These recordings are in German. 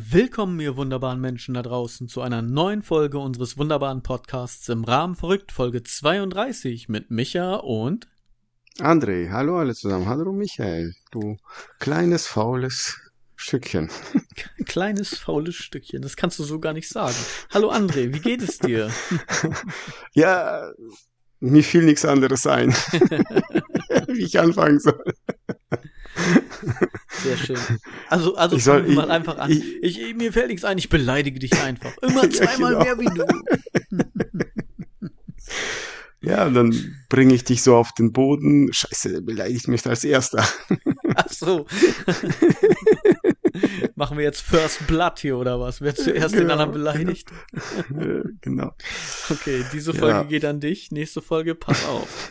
Willkommen, ihr wunderbaren Menschen da draußen, zu einer neuen Folge unseres wunderbaren Podcasts im Rahmen verrückt, Folge 32 mit Micha und André. Hallo alle zusammen. Hallo Michael. Du kleines, faules Stückchen. Kleines, faules Stückchen. Das kannst du so gar nicht sagen. Hallo André, wie geht es dir? ja, mir fiel nichts anderes ein, wie ich anfangen soll. Sehr schön. Also, also ich soll, mal einfach an. Ich, ich, mir fällt nichts ein, ich beleidige dich einfach. Immer zweimal ja, genau. mehr wie du. ja, und dann bringe ich dich so auf den Boden. Scheiße, beleidigt mich als erster. Ach so. Machen wir jetzt First Blood hier oder was? Wer zuerst genau, den anderen beleidigt? genau. Okay, diese Folge ja. geht an dich. Nächste Folge, pass auf.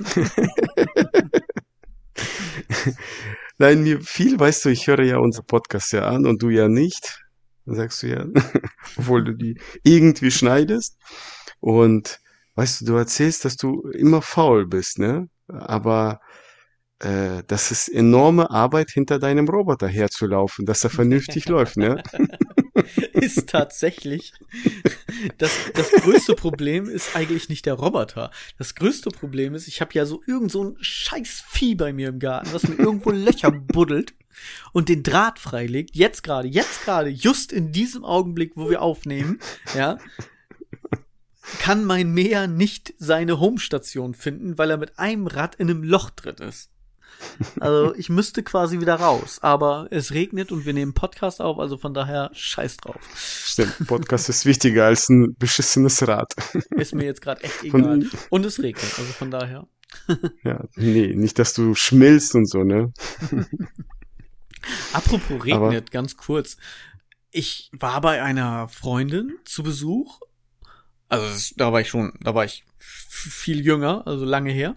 Nein, mir viel, weißt du, ich höre ja unser Podcast ja an und du ja nicht. Dann sagst du ja, obwohl du die irgendwie schneidest. Und weißt du, du erzählst, dass du immer faul bist, ne? Aber äh, das ist enorme Arbeit, hinter deinem Roboter herzulaufen, dass er vernünftig läuft, ne? ist tatsächlich. Das, das größte Problem ist eigentlich nicht der Roboter. Das größte Problem ist, ich habe ja so irgend so ein scheiß Vieh bei mir im Garten, was mir irgendwo Löcher buddelt und den Draht freilegt. Jetzt gerade, jetzt gerade, just in diesem Augenblick, wo wir aufnehmen, ja, kann mein Mäher nicht seine Homestation finden, weil er mit einem Rad in einem Loch drin ist. Also ich müsste quasi wieder raus, aber es regnet und wir nehmen Podcast auf, also von daher scheiß drauf. Stimmt, Podcast ist wichtiger als ein beschissenes Rad. Ist mir jetzt gerade echt egal. Und es regnet, also von daher. Ja, nee, nicht, dass du schmilzt und so, ne? Apropos regnet, aber, ganz kurz. Ich war bei einer Freundin zu Besuch. Also da war ich schon, da war ich viel jünger, also lange her.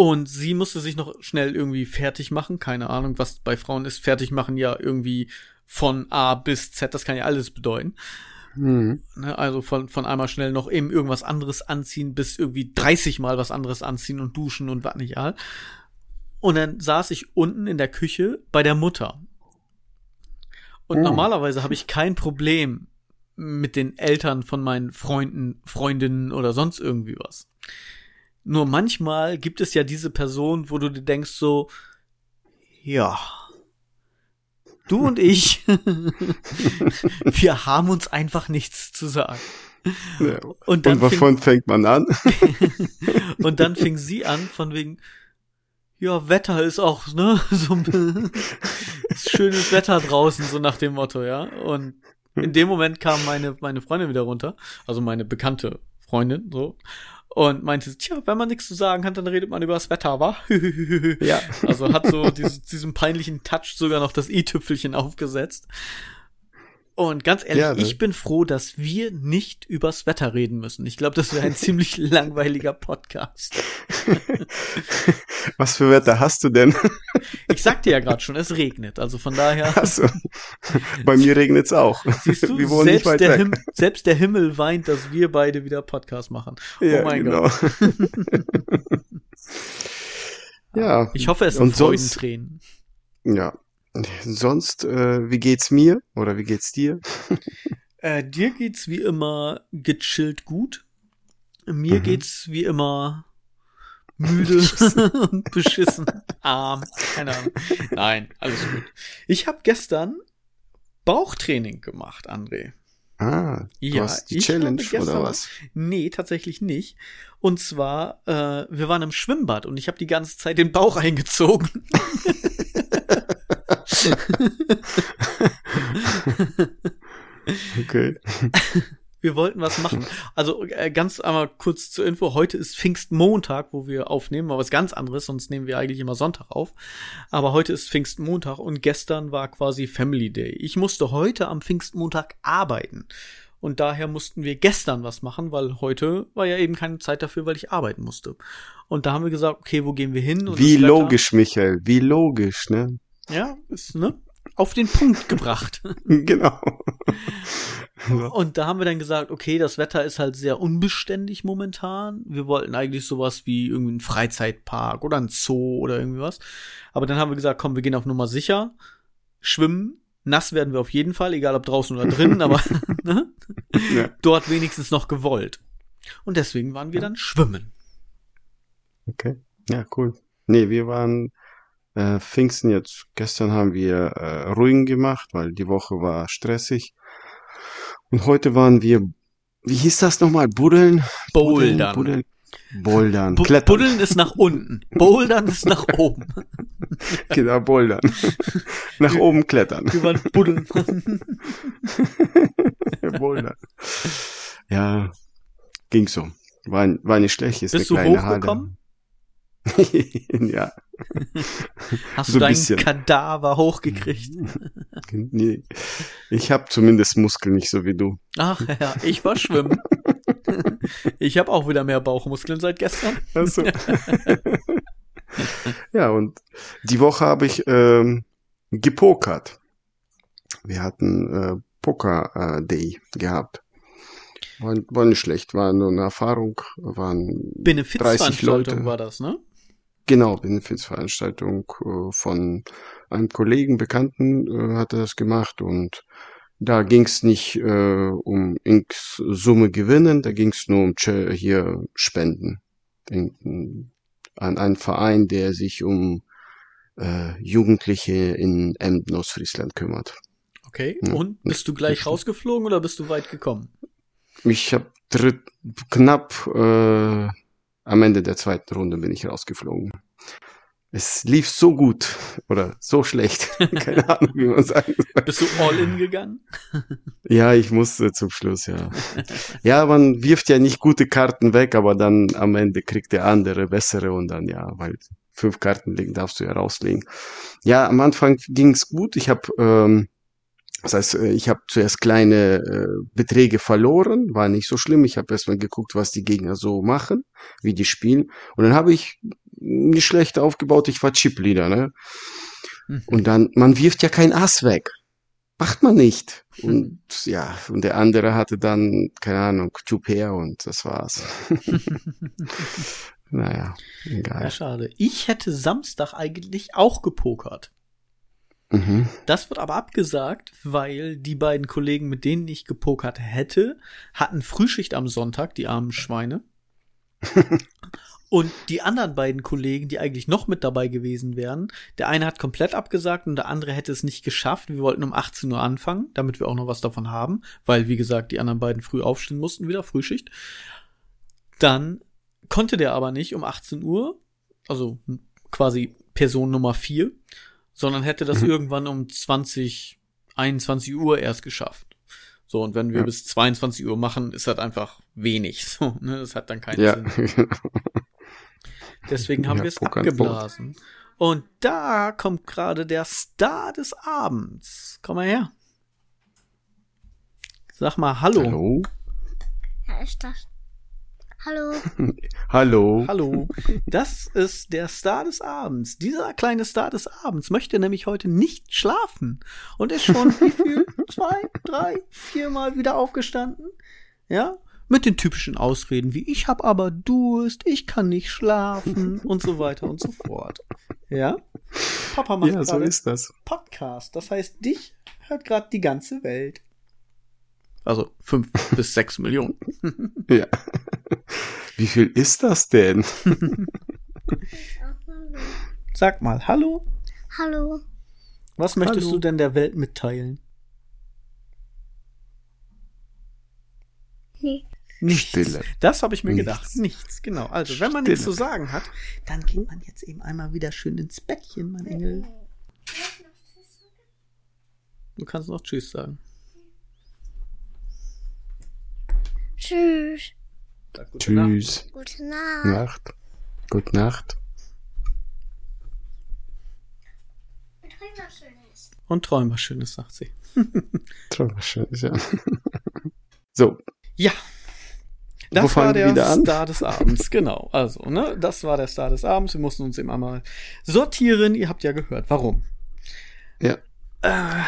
Und sie musste sich noch schnell irgendwie fertig machen. Keine Ahnung, was bei Frauen ist. Fertig machen ja irgendwie von A bis Z. Das kann ja alles bedeuten. Mhm. Ne, also von, von einmal schnell noch eben irgendwas anderes anziehen, bis irgendwie 30 Mal was anderes anziehen und duschen und was nicht all. Und dann saß ich unten in der Küche bei der Mutter. Und oh. normalerweise habe ich kein Problem mit den Eltern von meinen Freunden, Freundinnen oder sonst irgendwie was. Nur manchmal gibt es ja diese Person, wo du dir denkst so, ja, du und ich, wir haben uns einfach nichts zu sagen. Ja. Und, dann und wovon fing, fängt man an? und dann fing sie an von wegen, ja, Wetter ist auch, ne, so schönes Wetter draußen, so nach dem Motto, ja. Und in dem Moment kam meine, meine Freundin wieder runter, also meine bekannte Freundin, so und meinte, tja, wenn man nichts zu sagen hat, dann redet man über das Wetter, wa? ja. Also hat so dieses, diesen peinlichen Touch sogar noch das i-Tüpfelchen aufgesetzt. Und ganz ehrlich, ja, ich bin froh, dass wir nicht übers Wetter reden müssen. Ich glaube, das wäre ein ziemlich langweiliger Podcast. Was für Wetter hast du denn? Ich sagte ja gerade schon, es regnet. Also von daher. Also, bei mir regnet es auch. Siehst du, wir wohnen selbst, nicht weit der weg. selbst der Himmel weint, dass wir beide wieder Podcast machen. Oh ja, mein genau. Gott. ja. Ich hoffe, es sind Freudentränen. Ja, Sonst, äh, wie geht's mir oder wie geht's dir? äh, dir geht's wie immer gechillt gut. Mir mhm. geht's wie immer müde und beschissen, arm, keine Ahnung. Nein, alles gut. Ich habe gestern Bauchtraining gemacht, André. Ah, ja, die Challenge oder was? Nee, tatsächlich nicht. Und zwar, äh, wir waren im Schwimmbad und ich habe die ganze Zeit den Bauch eingezogen. okay. Wir wollten was machen. Also äh, ganz einmal kurz zur Info. Heute ist Pfingstmontag, wo wir aufnehmen, aber was ganz anderes, sonst nehmen wir eigentlich immer Sonntag auf. Aber heute ist Pfingstmontag und gestern war quasi Family Day. Ich musste heute am Pfingstmontag arbeiten. Und daher mussten wir gestern was machen, weil heute war ja eben keine Zeit dafür, weil ich arbeiten musste. Und da haben wir gesagt, okay, wo gehen wir hin? Und wie logisch, Michael, wie logisch, ne? Ja, ist, ne? Auf den Punkt gebracht. genau. Und da haben wir dann gesagt, okay, das Wetter ist halt sehr unbeständig momentan. Wir wollten eigentlich sowas wie irgendwie einen Freizeitpark oder ein Zoo oder irgendwie was. Aber dann haben wir gesagt, komm, wir gehen auf Nummer sicher, schwimmen nass werden wir auf jeden Fall, egal ob draußen oder drinnen, aber ne? Ja. dort wenigstens noch gewollt. Und deswegen waren wir dann schwimmen. Okay. Ja, cool. Nee, wir waren äh, Pfingsten jetzt. Gestern haben wir äh, Ruhen gemacht, weil die Woche war stressig. Und heute waren wir, wie hieß das nochmal? Buddeln? Bouldern. Buddeln. Bouldern. Bu Klettern. Buddeln ist nach unten. Bouldern ist nach oben. Genau, Bouldern. Nach oben klettern. Wir waren buddeln. Bouldern. Ja, ging so. War, war nicht schlecht. Ist Bist du hochgekommen? Ja. Hast So du ein deinen bisschen. Kadaver hochgekriegt? Nee. Ich habe zumindest Muskeln nicht so wie du. Ach ja, ich war schwimmen. Ich habe auch wieder mehr Bauchmuskeln seit gestern. Also. ja, und die Woche habe ich ähm, gepokert. Wir hatten äh, Poker äh, Day gehabt. War, war nicht schlecht, war nur eine Erfahrung. Waren 30 Benefizveranstaltung Leute. war das, ne? Genau, Benefizveranstaltung äh, von einem Kollegen, Bekannten äh, hatte das gemacht und da ging es nicht äh, um X Summe gewinnen, da ging es nur um hier Spenden In- an einen Verein, der sich um äh, Jugendliche in Emden, Ostfriesland kümmert. Okay. Ja, Und bist du gleich rausgeflogen oder bist du weit gekommen? Ich habe knapp äh, am Ende der zweiten Runde bin ich rausgeflogen. Es lief so gut oder so schlecht. Keine Ahnung, wie man sagen soll. Bist du all in gegangen? Ja, ich musste zum Schluss, ja. Ja, man wirft ja nicht gute Karten weg, aber dann am Ende kriegt der andere bessere und dann ja, weil fünf Karten liegen, darfst du ja rauslegen. Ja, am Anfang ging's gut. Ich habe, ähm, das heißt, äh, ich habe zuerst kleine äh, Beträge verloren, war nicht so schlimm. Ich habe erstmal geguckt, was die Gegner so machen, wie die spielen. Und dann habe ich nicht schlecht aufgebaut. Ich war Chip-Leader, ne? Mhm. Und dann, man wirft ja kein Ass weg. Macht man nicht. Und ja, und der andere hatte dann, keine Ahnung, Two Pair und das war's. naja, Ja, egal. schade. Ich hätte Samstag eigentlich auch gepokert. Mhm. Das wird aber abgesagt, weil die beiden Kollegen, mit denen ich gepokert hätte, hatten Frühschicht am Sonntag, die armen Schweine. und die anderen beiden Kollegen, die eigentlich noch mit dabei gewesen wären, der eine hat komplett abgesagt und der andere hätte es nicht geschafft. Wir wollten um 18 Uhr anfangen, damit wir auch noch was davon haben, weil, wie gesagt, die anderen beiden früh aufstehen mussten, wieder Frühschicht. Dann konnte der aber nicht um 18 Uhr, also quasi Person Nummer 4, sondern hätte das Mhm. irgendwann um 20, 21 Uhr erst geschafft. So, und wenn wir Ja. bis 22 Uhr machen, ist das einfach wenig. So, ne? Das hat dann keinen Ja. Sinn. Deswegen haben Ja, wir es abgeblasen. Und da kommt gerade der Star des Abends. Komm mal her. Sag mal Hallo. Hallo? Wer ist das? Hallo. Hallo? Hallo. Das ist der Star des Abends. Dieser kleine Star des Abends möchte nämlich heute nicht schlafen und ist schon wie viel? Zwei, drei, viermal wieder aufgestanden. Ja? Mit den typischen Ausreden wie ich hab aber Durst, ich kann nicht schlafen und so weiter und so fort. Ja? Papa macht Ja, so ist das. Podcast. Das heißt, dich hört gerade die ganze Welt. Also fünf bis sechs Millionen. Ja. Wie viel ist das denn? Sag mal, hallo. Hallo. Was möchtest Hallo. du denn der Welt mitteilen? Nee. Nichts. Stille. Das habe ich mir Nichts. gedacht. Nichts, genau. Also, wenn man nichts zu sagen hat, dann geht man jetzt eben einmal wieder schön ins Bettchen, mein Engel. Du kannst noch Tschüss sagen. Tschüss. Gute Nacht. Tschüss. Gute Nacht. Nacht. Gute Nacht. Und träum was Schönes, sagt sie. Träum was Schönes, ja. So, Ja. Wo Das war fangen wir der? Star des Abends, genau. Also, ne, das war der Star des Abends. Wir mussten uns eben einmal sortieren. Ihr habt ja gehört, warum. Ja. Äh,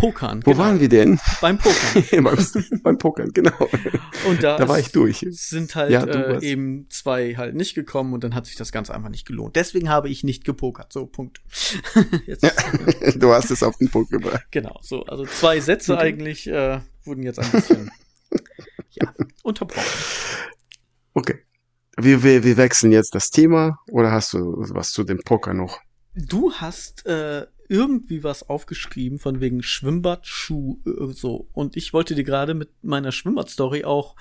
Pokern. Wo genau. waren wir denn? Beim Pokern. beim, beim Pokern, genau. Und da, Da war ich durch. sind halt Ja, äh, eben zwei halt nicht gekommen und dann hat sich das Ganze einfach nicht gelohnt. Deswegen habe ich nicht gepokert. So, Punkt. Jetzt, Du hast es auf den Punkt gebracht. Genau, so. Also zwei Sätze Okay. eigentlich äh, wurden jetzt ein bisschen ja, unterbrochen. Okay. Wir, wir, wir wechseln jetzt das Thema oder hast du was zu dem Poker noch? Du hast äh, irgendwie was aufgeschrieben von wegen Schwimmbadschuh äh, so und ich wollte dir gerade mit meiner Schwimmbad-Story auch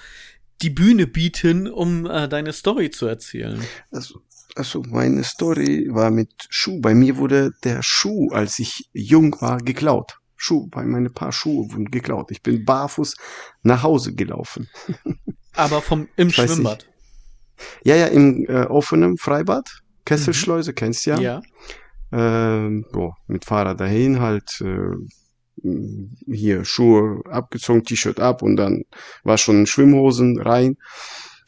die Bühne bieten, um äh, deine Story zu erzählen. Also, also meine Story war mit Schuh. Bei mir wurde der Schuh, als ich jung war, geklaut. Schuh, bei meine paar Schuhe wurden geklaut. Ich bin barfuß nach Hause gelaufen. Aber vom im weiß Schwimmbad. Ja, ja, im äh, offenen Freibad. Kesselschleuse, kennst ja. ja. Ähm, boah, mit Fahrrad dahin halt äh, hier Schuhe abgezogen, T-Shirt ab und dann war schon Schwimmhosen rein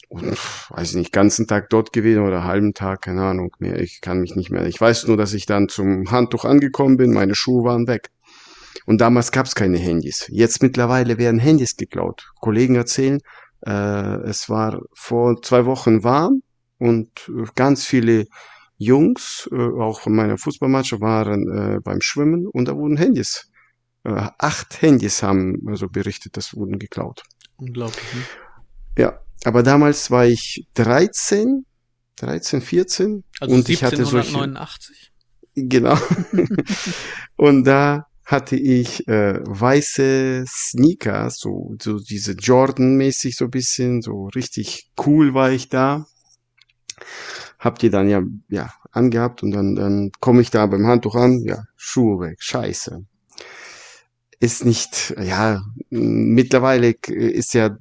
und weiß ich nicht, ganzen Tag dort gewesen oder halben Tag, keine Ahnung mehr, ich kann mich nicht mehr. Ich weiß nur, dass ich dann zum Handtuch angekommen bin, meine Schuhe waren weg. Und damals gab es keine Handys. Jetzt mittlerweile werden Handys geklaut. Kollegen erzählen, äh, es war vor zwei Wochen warm und äh, ganz viele Jungs, äh, auch von meiner Fußballmannschaft, waren äh, beim Schwimmen und da wurden Handys. Äh, acht Handys haben also berichtet, das wurden geklaut. Unglaublich. Ne? Ja, aber damals war ich 13, 13, 14 Also und ich hatte solche 1789. Genau. und da hatte ich äh, weiße Sneakers, so, so diese Jordan-mäßig so ein bisschen, so richtig cool war ich da. Hab die dann ja, ja, angehabt und dann, dann komme ich da beim Handtuch an, ja, Schuhe weg, scheiße. Ist nicht, ja, mittlerweile ist ja,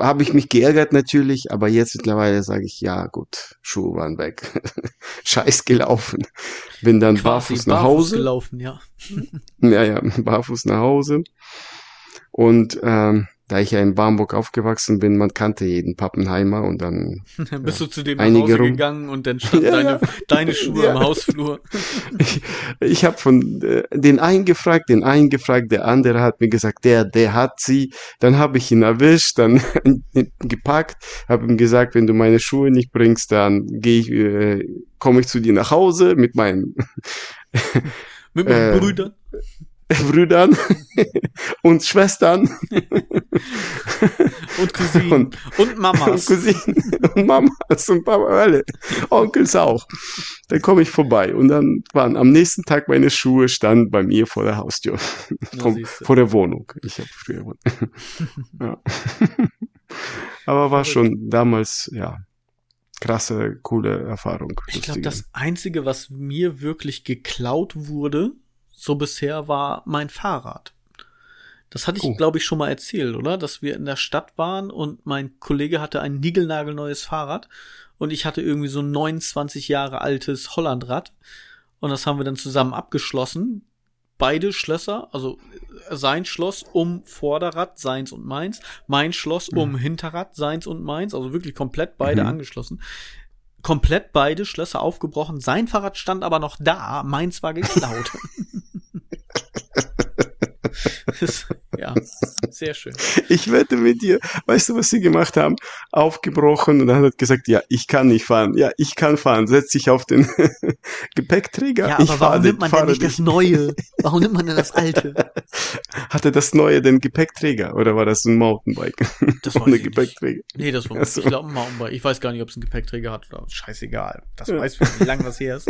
habe ich mich geärgert natürlich, aber jetzt mittlerweile sage ich, ja gut, Schuhe waren weg. Scheiß gelaufen. Bin dann Quasi barfuß nach Hause. gelaufen, ja. Ja, ja, barfuß nach Hause. Und ähm, da ich ja in Bamberg aufgewachsen bin, man kannte jeden Pappenheimer und dann Dann bist du zu dem nach Hause rum- gegangen und dann standen Ja, deine, ja. deine Schuhe Ja. im Hausflur. ich, ich habe von äh, den einen gefragt, den einen gefragt, der andere hat mir gesagt, der, der hat sie. Dann habe ich ihn erwischt, dann gepackt, habe ihm gesagt, wenn du meine Schuhe nicht bringst, dann gehe ich, äh, komme ich zu dir nach Hause mit meinen Mit meinen Äh, Brüdern. Brüdern und Schwestern Und Cousinen. Und, und Mamas. Cousinen und Mamas und Papa, alle, Onkels auch. Dann komme ich vorbei und dann waren am nächsten Tag meine Schuhe standen bei mir vor der Haustür, vom, vor der Wohnung. Ich habe früher ja. Aber war schon damals, ja, krasse, coole Erfahrung. Ich glaube, das Einzige, was mir wirklich geklaut wurde, so bisher, war mein Fahrrad. Das hatte ich, Oh. glaube ich, schon mal erzählt, oder? Dass wir in der Stadt waren und mein Kollege hatte ein niegelnagelneues Fahrrad und ich hatte irgendwie so ein 29 Jahre altes Hollandrad und das haben wir dann zusammen abgeschlossen. Beide Schlösser, also äh, sein Schloss um Vorderrad, seins und meins, mein Schloss um Hinterrad, seins und meins, also wirklich komplett beide Mhm. angeschlossen komplett beide Schlösser aufgebrochen. Sein Fahrrad stand aber noch da, meins war geklaut. Das- ja, sehr schön. Ich wette mit dir, weißt du, was sie gemacht haben? Aufgebrochen und dann hat er gesagt, ja, ich kann nicht fahren. Ja, ich kann fahren. Setz dich auf den Gepäckträger. Ja, ich aber fahr warum nimmt man fahre denn nicht das Neue? Warum nimmt man denn das Alte? Hatte das Neue den Gepäckträger oder war das ein Mountainbike Das weiß ohne ich nicht. Gepäckträger? Nee, das war, Ach so. ich glaube, ein Mountainbike. Ich weiß gar nicht, ob es einen Gepäckträger hat oder scheißegal. Das Ja. weiß ich, wie lange das her ist.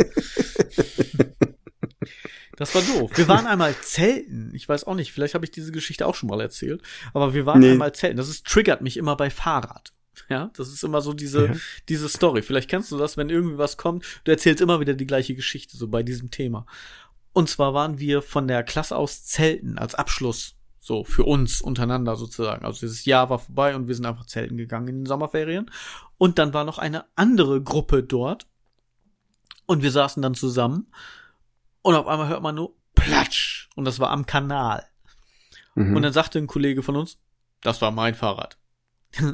Das war doof. Wir waren einmal zelten. Ich weiß auch nicht, vielleicht habe ich diese Geschichte auch schon mal erzählt. Aber wir waren Nee. einmal zelten. Das ist, triggert mich immer bei Fahrrad. Ja, das ist immer so diese, Ja. diese Story. Vielleicht kennst du das, wenn irgendwie was kommt. Du erzählst immer wieder die gleiche Geschichte, so bei diesem Thema. Und zwar waren wir von der Klasse aus zelten als Abschluss. So, für uns untereinander sozusagen. Also dieses Jahr war vorbei und wir sind einfach zelten gegangen in den Sommerferien. Und dann war noch eine andere Gruppe dort. Und wir saßen dann zusammen. Und auf einmal hört man nur Platsch. Und das war am Kanal. Mhm. Und dann sagte ein Kollege von uns, das war mein Fahrrad.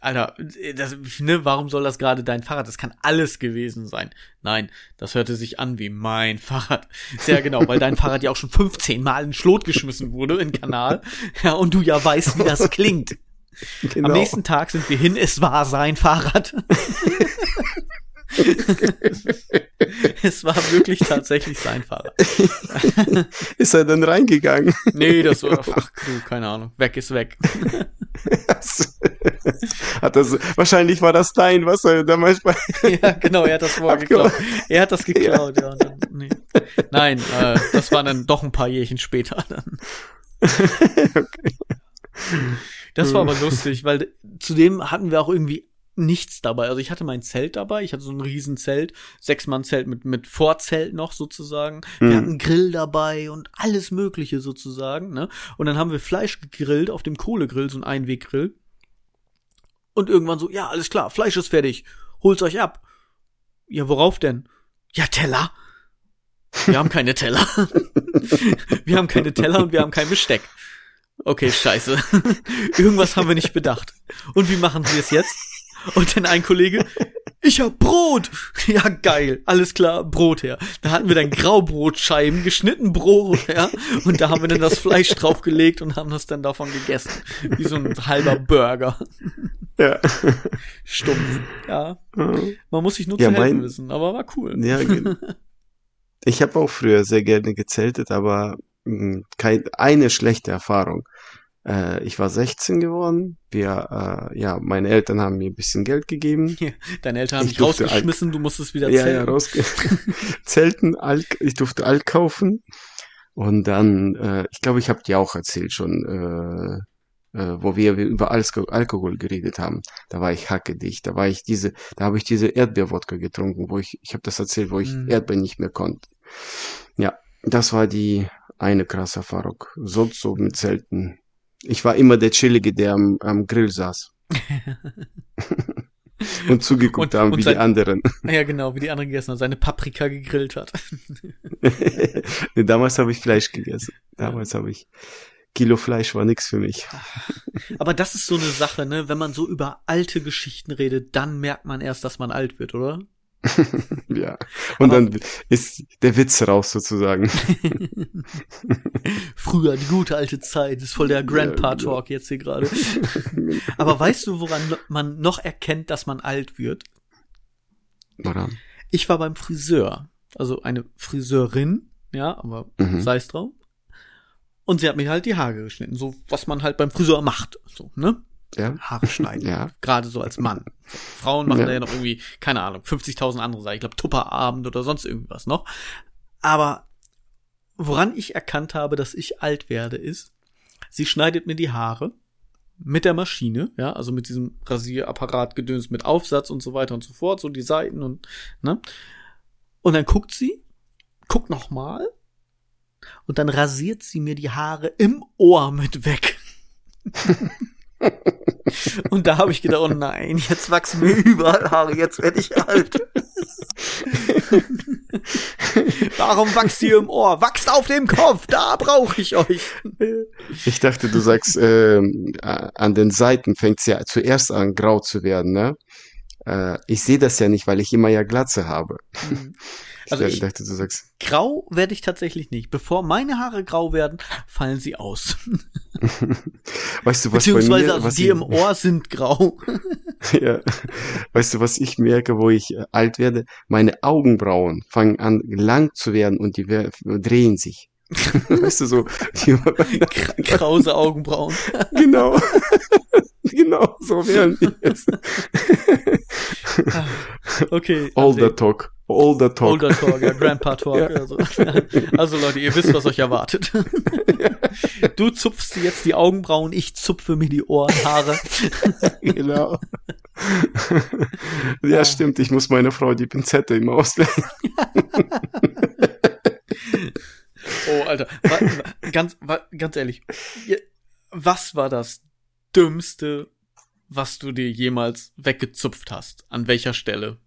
Alter, das, ne, warum soll das gerade dein Fahrrad? Das kann alles gewesen sein. Nein, das hörte sich an wie mein Fahrrad. Sehr genau, weil dein Fahrrad ja auch schon 15 Mal in Schlot geschmissen wurde, in Kanal. Ja, und du ja weißt, wie das klingt. Genau. Am nächsten Tag sind wir hin, es war sein Fahrrad. es war wirklich tatsächlich sein Fahrrad. Ist er dann reingegangen? Nee, das war, ach, keine Ahnung. Weg ist weg. hat das, wahrscheinlich war das dein, was er damals bei, ja, genau, er hat das vorher geklaut. Er hat das geklaut, ja. und dann, nee. Nein, äh, das war dann doch ein paar Jährchen später dann. Das war aber lustig, weil zudem hatten wir auch irgendwie nichts dabei. Also ich hatte mein Zelt dabei, ich hatte so ein Riesenzelt, Sechs-Mann-Zelt mit, mit Vorzelt noch sozusagen. Wir Mhm. hatten einen Grill dabei und alles Mögliche sozusagen, ne? Und dann haben wir Fleisch gegrillt auf dem Kohlegrill, so ein Einweggrill. Und irgendwann so, ja, alles klar, Fleisch ist fertig, holt's euch ab. Ja, worauf denn? Ja, Teller. Wir haben keine Teller. wir haben keine Teller und wir haben kein Besteck. Okay, scheiße. Irgendwas haben wir nicht bedacht. Und wie machen wir es jetzt? Und dann ein Kollege, ich hab Brot. Ja, geil. Alles klar, Brot her. Da hatten wir dann Graubrotscheiben, geschnitten Brot, ja. Und da haben wir dann das Fleisch draufgelegt und haben das dann davon gegessen. Wie so ein halber Burger. ja. Stumpf. Ja. Man muss sich nur Ja, zu helfen mein- wissen, aber war cool. Ja, ich habe auch früher sehr gerne gezeltet, aber mh, kein, eine schlechte Erfahrung. Äh, ich war 16 geworden. Wir, äh, ja, meine Eltern haben mir ein bisschen Geld gegeben. Deine Eltern haben Ich dich rausgeschmissen, du musstest wieder Ja, ja, zelten. rausge Zelten, Alt, ich durfte Alt kaufen. Und dann, äh, ich glaube, ich habe dir auch erzählt schon, äh, äh, wo wir über Alko Alkohol geredet haben. Da war ich hackedicht. Da war ich diese, da habe ich diese Erdbeerwodka getrunken, wo ich, ich habe das erzählt, wo ich Mhm. Erdbeer nicht mehr konnte. Ja, das war die eine krasse Erfahrung. Sonst so mit Zelten. Ich war immer der Chillige, der am, am Grill saß. und zugeguckt Und- haben, und wie sein- die anderen. Ja, genau, wie die anderen gegessen haben, seine Paprika gegrillt hat. nee, damals habe ich Fleisch gegessen. Damals habe ich Kilo Fleisch war nix für mich. Aber das ist so eine Sache, ne? Wenn man so über alte Geschichten redet, dann merkt man erst, dass man alt wird, oder? Ja. Und Aber- dann ist der Witz raus sozusagen. Früher, die gute alte Zeit, ist voll der Grandpa-Talk jetzt hier gerade. Aber weißt du, woran man noch erkennt, dass man alt wird? Woran? Ich war beim Friseur, also eine Friseurin, ja, aber Mhm. sei es drauf. Und sie hat mir halt die Haare geschnitten, so was man halt beim Friseur macht, so, ne? Ja. Haare schneiden. Ja. Gerade so als Mann. Frauen machen Ja. da ja noch irgendwie, keine Ahnung, 50.000 andere Sachen. Ich glaube, Tupperabend oder sonst irgendwas noch. Aber woran ich erkannt habe, dass ich alt werde, ist, sie schneidet mir die Haare mit der Maschine, ja, also mit diesem Rasierapparat gedöns mit Aufsatz und so weiter und so fort, so die Seiten und, ne? Und dann guckt sie, guckt noch mal und dann rasiert sie mir die Haare im Ohr mit weg. Und da habe ich gedacht, oh nein, jetzt wachsen mir überall Haare, jetzt werde ich alt. Warum wächst ihr im Ohr? Wachst auf dem Kopf, da brauche ich euch. Ich dachte, du sagst, äh, an den Seiten fängt's ja zuerst an, grau zu werden, ne? Äh, ich sehe das ja nicht, weil ich immer ja Glatze habe. Ich Also ich- dachte, du sagst, Grau werde ich tatsächlich nicht. Bevor meine Haare grau werden, fallen sie aus. weißt du, was bei Beziehungsweise mir, also was die ich, im Ohr sind grau. ja, weißt du, was ich merke, wo ich äh, alt werde? Meine Augenbrauen fangen an, lang zu werden und die drehen sich. weißt du, so, Krause Augenbrauen. genau, genau, so werden die jetzt. Okay. Older André. Talk, older Talk. Older Talk, ja, Grandpa Talk. Ja. Also. also Leute, ihr wisst, was euch erwartet. Du zupfst dir jetzt die Augenbrauen, ich zupfe mir die Ohrenhaare. Genau. ja, stimmt. Ich muss meiner Frau die Pinzette immer ausleihen. Oh, Alter. Wa- wa- ganz, wa- ganz ehrlich. Was war das Dümmste, was du dir jemals weggezupft hast? An welcher Stelle?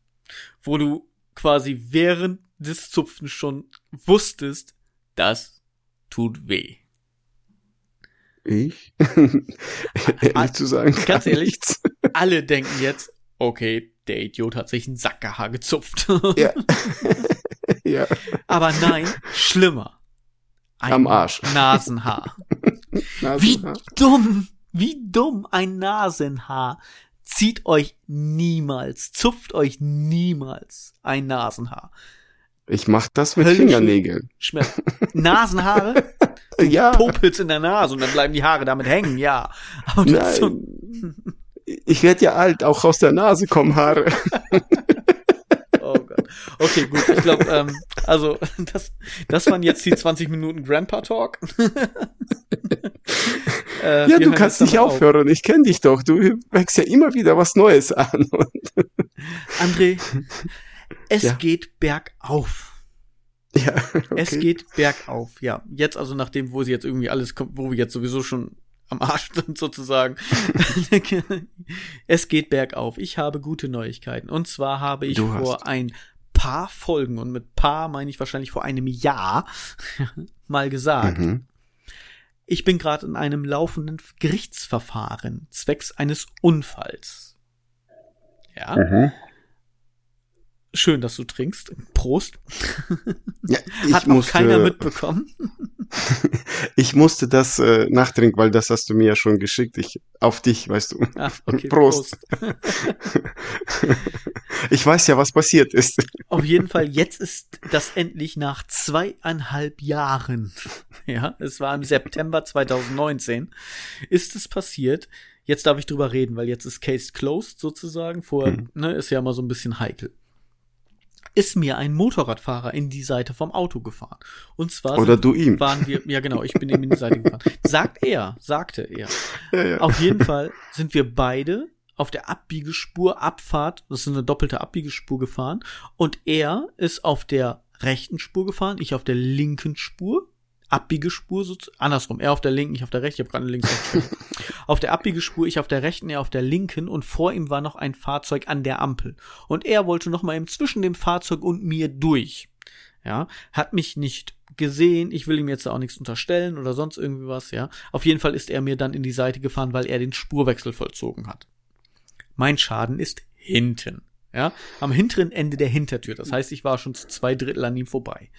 Wo du quasi während des Zupfen schon wusstest, das tut weh. Ich? ehrlich zu sagen. Ganz ehrlich? nichts. alle denken jetzt, okay, der Idiot hat sich ein Sackerhaar gezupft. Ja. ja. Aber nein, schlimmer. Ein Am Arsch. Nasenhaar. Wie dumm, wie dumm ein Nasenhaar. Zieht euch niemals, zupft euch niemals ein Nasenhaar. Ich mach das mit Höllische- Fingernägeln. Schmerz. Nasenhaare, Ja. Popels in der Nase und dann bleiben die Haare damit hängen, ja. Aber das so, Nein. Ich werde ja alt, auch aus der Nase kommen Haare. Okay, gut, ich glaube, ähm, also das, das waren jetzt die 20 Minuten Grandpa Talk. äh, Ja, du kannst nicht damit auf. aufhören. Ich kenne dich doch. Du wächst ja immer wieder was Neues an. André, es Ja. geht bergauf. ja, okay. Es geht bergauf, ja. Jetzt also nachdem, wo sie jetzt irgendwie alles kommt, wo wir jetzt sowieso schon am Arsch sind sozusagen. es geht bergauf. Ich habe gute Neuigkeiten. Und zwar habe ich vor ein paar Folgen, und mit paar meine ich wahrscheinlich vor einem Jahr, mal gesagt, Mhm. ich bin gerade in einem laufenden Gerichtsverfahren zwecks eines Unfalls. Ja, Mhm. schön, dass du trinkst. Prost. Ja, Hat noch musste, keiner mitbekommen. Ich musste das äh, nachtrinken, weil das hast du mir ja schon geschickt. Ich auf dich, weißt du. Ah, okay, Prost. Ich weiß ja, was passiert ist. Auf jeden Fall, jetzt ist das endlich nach zweieinhalb Jahren, ja, es war im September 2019, ist es passiert. Jetzt darf ich drüber reden, weil jetzt ist Case closed sozusagen. Vorher, Mhm. ne, ist ja mal so ein bisschen heikel. Ist mir ein Motorradfahrer in die Seite vom Auto gefahren. Und zwar Oder sind- du ihm. waren wir, ja genau, ich bin ihm in die Seite gefahren. Sagt er, sagte er. Ja, ja. Auf jeden Fall sind wir beide auf der Abbiegespur Abfahrt, das ist eine doppelte Abbiegespur gefahren und er ist auf der rechten Spur gefahren, ich auf der linken Spur, Abbiegespur so andersrum, er auf der linken, ich auf der rechten, ich habe gerade eine links Auf der Abbiegespur, ich auf der rechten, er auf der linken und vor ihm war noch ein Fahrzeug an der Ampel und er wollte noch mal eben zwischen dem Fahrzeug und mir durch. Ja, hat mich nicht gesehen, ich will ihm jetzt auch nichts unterstellen oder sonst irgendwie was, ja. Auf jeden Fall ist er mir dann in die Seite gefahren, weil er den Spurwechsel vollzogen hat. Mein Schaden ist hinten, ja, am hinteren Ende der Hintertür. Das heißt, ich war schon zu zwei Drittel an ihm vorbei.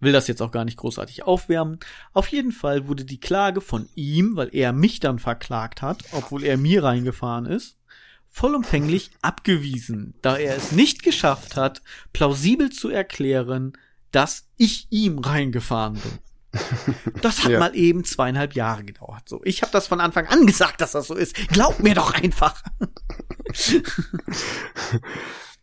Will das jetzt auch gar nicht großartig aufwärmen. Auf jeden Fall wurde die Klage von ihm, weil er mich dann verklagt hat, obwohl er mir reingefahren ist, vollumfänglich abgewiesen, da er es nicht geschafft hat, plausibel zu erklären, dass ich ihm reingefahren bin. Das hat Ja. mal eben zweieinhalb Jahre gedauert. So, ich habe das von Anfang an gesagt, dass das so ist. Glaub mir doch einfach.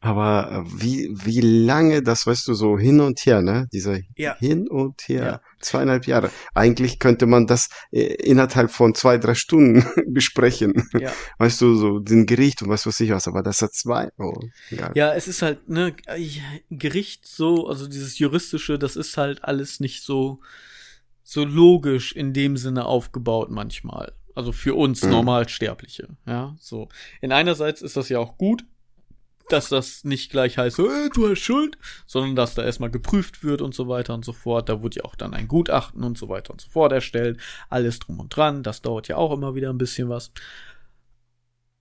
Aber äh, wie, wie lange, das weißt du, so hin und her, ne? Dieser Ja. hin und her, Ja. zweieinhalb Jahre. Eigentlich könnte man das äh, innerhalb von zwei, drei Stunden besprechen. Ja. Weißt du, so den Gericht und was weiß ich was, aber das hat zwei. Oh, egal. Ja, es ist halt, ne, Gericht so, also dieses juristische, das ist halt alles nicht so, so logisch in dem Sinne aufgebaut manchmal. Also für uns Mhm. Normalsterbliche, ja, so. In einerseits ist das ja auch gut, dass das nicht gleich heißt, äh, du hast Schuld, sondern dass da erstmal geprüft wird und so weiter und so fort. Da wurde ja auch dann ein Gutachten und so weiter und so fort erstellt. Alles drum und dran. Das dauert ja auch immer wieder ein bisschen was.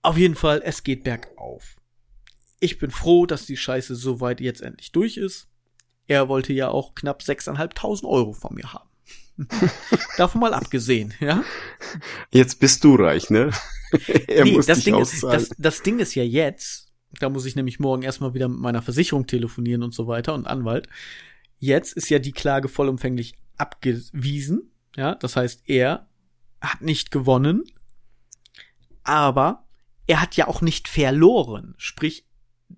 Auf jeden Fall, es geht bergauf. Ich bin froh, dass die Scheiße soweit jetzt endlich durch ist. Er wollte ja auch knapp 6.500 Euro von mir haben. Davon mal abgesehen, ja? Jetzt bist du reich, ne? er muss das dich Ding, ist, das, das Ding ist ja jetzt, da muss ich nämlich morgen erstmal wieder mit meiner Versicherung telefonieren und so weiter und Anwalt. Jetzt ist ja die Klage vollumfänglich abgewiesen, ja? Das heißt, er hat nicht gewonnen, aber er hat ja auch nicht verloren. Sprich,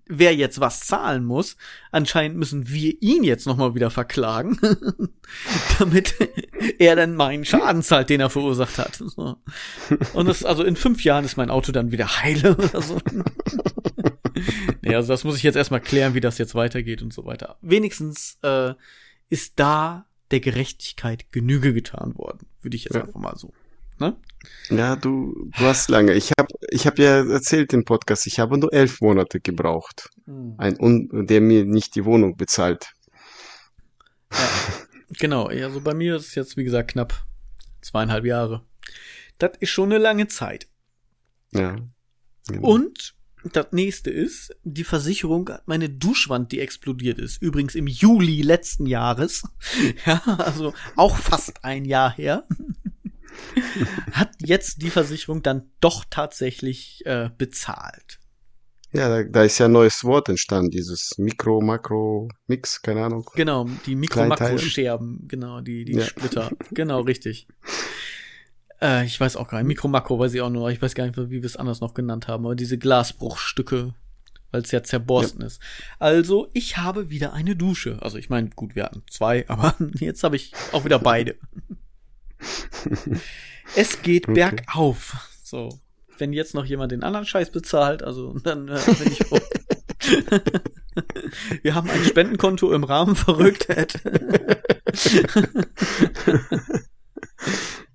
wer jetzt was zahlen muss, anscheinend müssen wir ihn jetzt nochmal wieder verklagen, damit er dann meinen Schaden zahlt, den er verursacht hat. So. Und das, also in fünf Jahren ist mein Auto dann wieder heile oder so. nee, also das muss ich jetzt erstmal klären, wie das jetzt weitergeht und so weiter. Wenigstens äh, ist da der Gerechtigkeit Genüge getan worden, würde ich jetzt Ja. einfach mal so. Ne? Ja, du, du hast lange. Ich habe ich hab ja erzählt im Podcast, ich habe nur elf Monate gebraucht. Ein Un der mir nicht die Wohnung bezahlt. Genau, also bei mir ist es jetzt, wie gesagt, knapp zweieinhalb Jahre. Das ist schon eine lange Zeit. Ja. Genau. Und das nächste ist, die Versicherung hat meine Duschwand, die explodiert ist. Übrigens im Juli letzten Jahres. Ja, also auch fast ein Jahr her. Hat jetzt die Versicherung dann doch tatsächlich äh, bezahlt. Ja, da, da ist ja ein neues Wort entstanden, dieses Mikro, Makro, Mix, keine Ahnung. Genau, die. Mikro-Makro-Scherben, genau, die, die Ja. Splitter. Genau, richtig. Äh, ich weiß auch gar nicht, Mikro-Makro weiß ich auch nur, ich weiß gar nicht, wie wir es anders noch genannt haben, aber diese Glasbruchstücke, weil es ja zerborsten ist. Also, ich habe wieder eine Dusche. Also, ich meine, gut, wir hatten zwei, aber jetzt habe ich auch wieder beide. es geht Okay. bergauf. So. Wenn jetzt noch jemand den anderen Scheiß bezahlt, also dann äh, bin ich froh. Wir haben ein Spendenkonto im Rahmen Verrücktheit.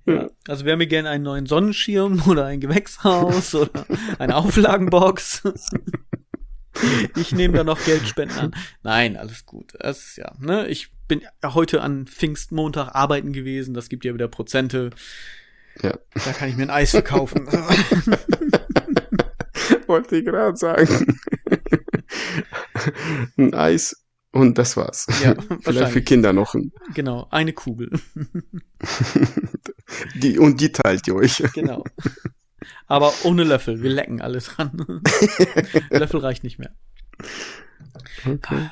ja, also wer mir gerne einen neuen Sonnenschirm oder ein Gewächshaus oder eine Auflagenbox. Ich nehme da noch Geldspenden an. Nein, alles gut. Das ist ja, ne? Ich bin heute an Pfingstmontag arbeiten gewesen. Das gibt ja wieder Prozente. Ja. Da kann ich mir ein Eis verkaufen. Wollte ich gerade sagen. ein Eis und das war's. Ja, Vielleicht für. Kinder noch ein. genau, eine Kugel. Die, und die teilt ihr euch. Genau. Aber ohne Löffel. Wir lecken alle dran. Löffel reicht nicht mehr. Okay.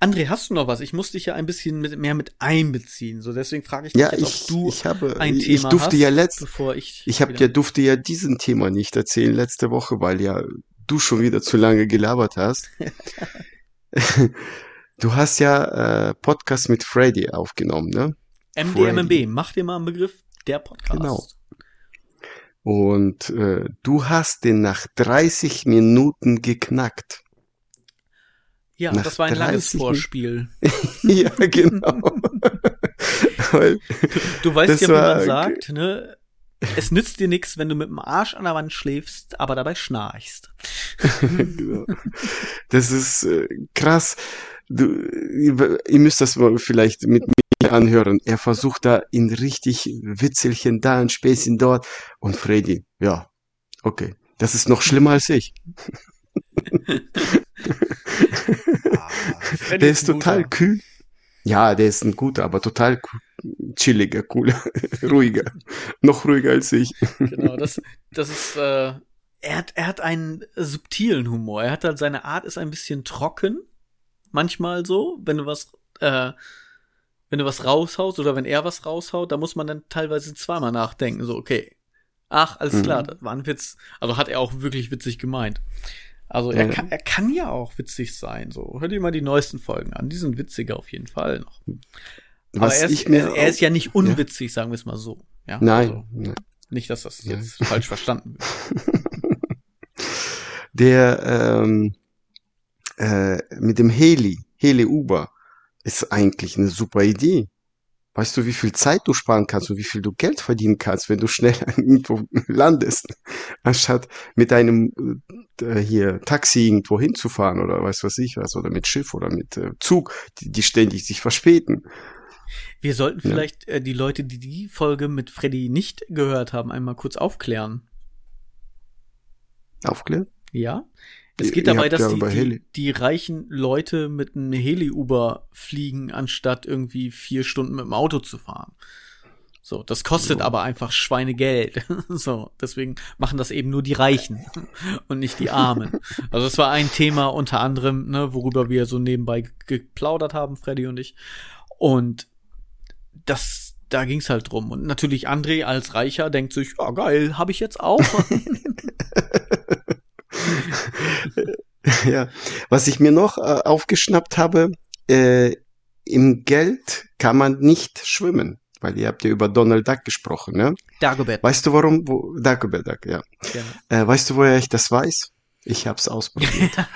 André, hast du noch was? Ich muss dich ja ein bisschen mit, mehr mit einbeziehen. So, deswegen frage ich dich Ja, jetzt, ich, ob du ich habe, ein ich Thema durfte hast, ja letzt, bevor ich. ich habe wieder- ja, durfte ja diesen Thema nicht erzählen letzte Woche, weil ja du schon wieder zu lange gelabert hast. du hast ja äh, Podcast mit Freddy aufgenommen, ne? MDMB, mach dir mal einen Begriff, der Podcast. Genau. Und äh, du hast den nach 30 Minuten geknackt. Ja, Nach das war ein langes 30 Vorspiel. ja, genau. Du weißt ja, wie man sagt, ne? Es nützt dir nichts, wenn du mit dem Arsch an der Wand schläfst, aber dabei schnarchst. genau. Das ist äh, krass. Du, ihr ihr müsst das mal vielleicht mit mir anhören. Er versucht da in richtig Witzelchen da, ein Späßchen dort. Und Freddy, ja, okay. Das ist noch schlimmer als ich. Freddy Der ist total guter. kühl. Ja, der ist ein guter, aber total chilliger, cooler, ruhiger. Noch ruhiger als ich. Genau, das, das ist, äh, er hat, er hat einen subtilen Humor. Er hat halt, seine Art ist ein bisschen trocken. Manchmal so, wenn du was, äh, wenn du was raushaust oder wenn er was raushaut, da muss man dann teilweise zweimal nachdenken. So, okay. Ach, alles Mhm. klar, das war ein Witz. Also hat er auch wirklich witzig gemeint. Also Ja, er ja. kann, er kann ja auch witzig sein. So, hör dir mal die neuesten Folgen an. Die sind witziger auf jeden Fall noch. Aber Was er ist, er, er ist ja nicht unwitzig, sagen wir es mal so. Ja, Nein, Also, nein. nicht, dass das Nein. jetzt falsch verstanden wird. Der ähm, äh, mit dem Heli, Heli Uber, ist eigentlich eine super Idee. Weißt du, wie viel Zeit du sparen kannst und wie viel du Geld verdienen kannst, wenn du schnell irgendwo landest, anstatt mit einem äh, hier Taxi irgendwo hinzufahren oder weiß was ich was oder mit Schiff oder mit äh, Zug, die, die ständig sich verspäten. Wir sollten Ja. vielleicht äh, die Leute, die die Folge mit Freddy nicht gehört haben, einmal kurz aufklären. Aufklären? Ja? Es geht dabei, dass die, die, die reichen Leute mit einem Heli-Uber fliegen, anstatt irgendwie vier Stunden mit dem Auto zu fahren. So, das kostet Ja. aber einfach Schweinegeld. So, deswegen machen das eben nur die Reichen und nicht die Armen. Also es war ein Thema unter anderem, ne, worüber wir so nebenbei geplaudert haben, Freddy und ich. Und das, da ging's halt drum. Und natürlich André als Reicher denkt sich, ja geil, habe ich jetzt auch. Ja, was ich mir noch äh, aufgeschnappt habe, äh, im Geld kann man nicht schwimmen, weil ihr habt ja über Donald Duck gesprochen, ne? Dagobert. Weißt du warum? Wo, Dagobert Duck, ja. Gerne. Äh, weißt du, woher ich das weiß? Ich hab's ausprobiert.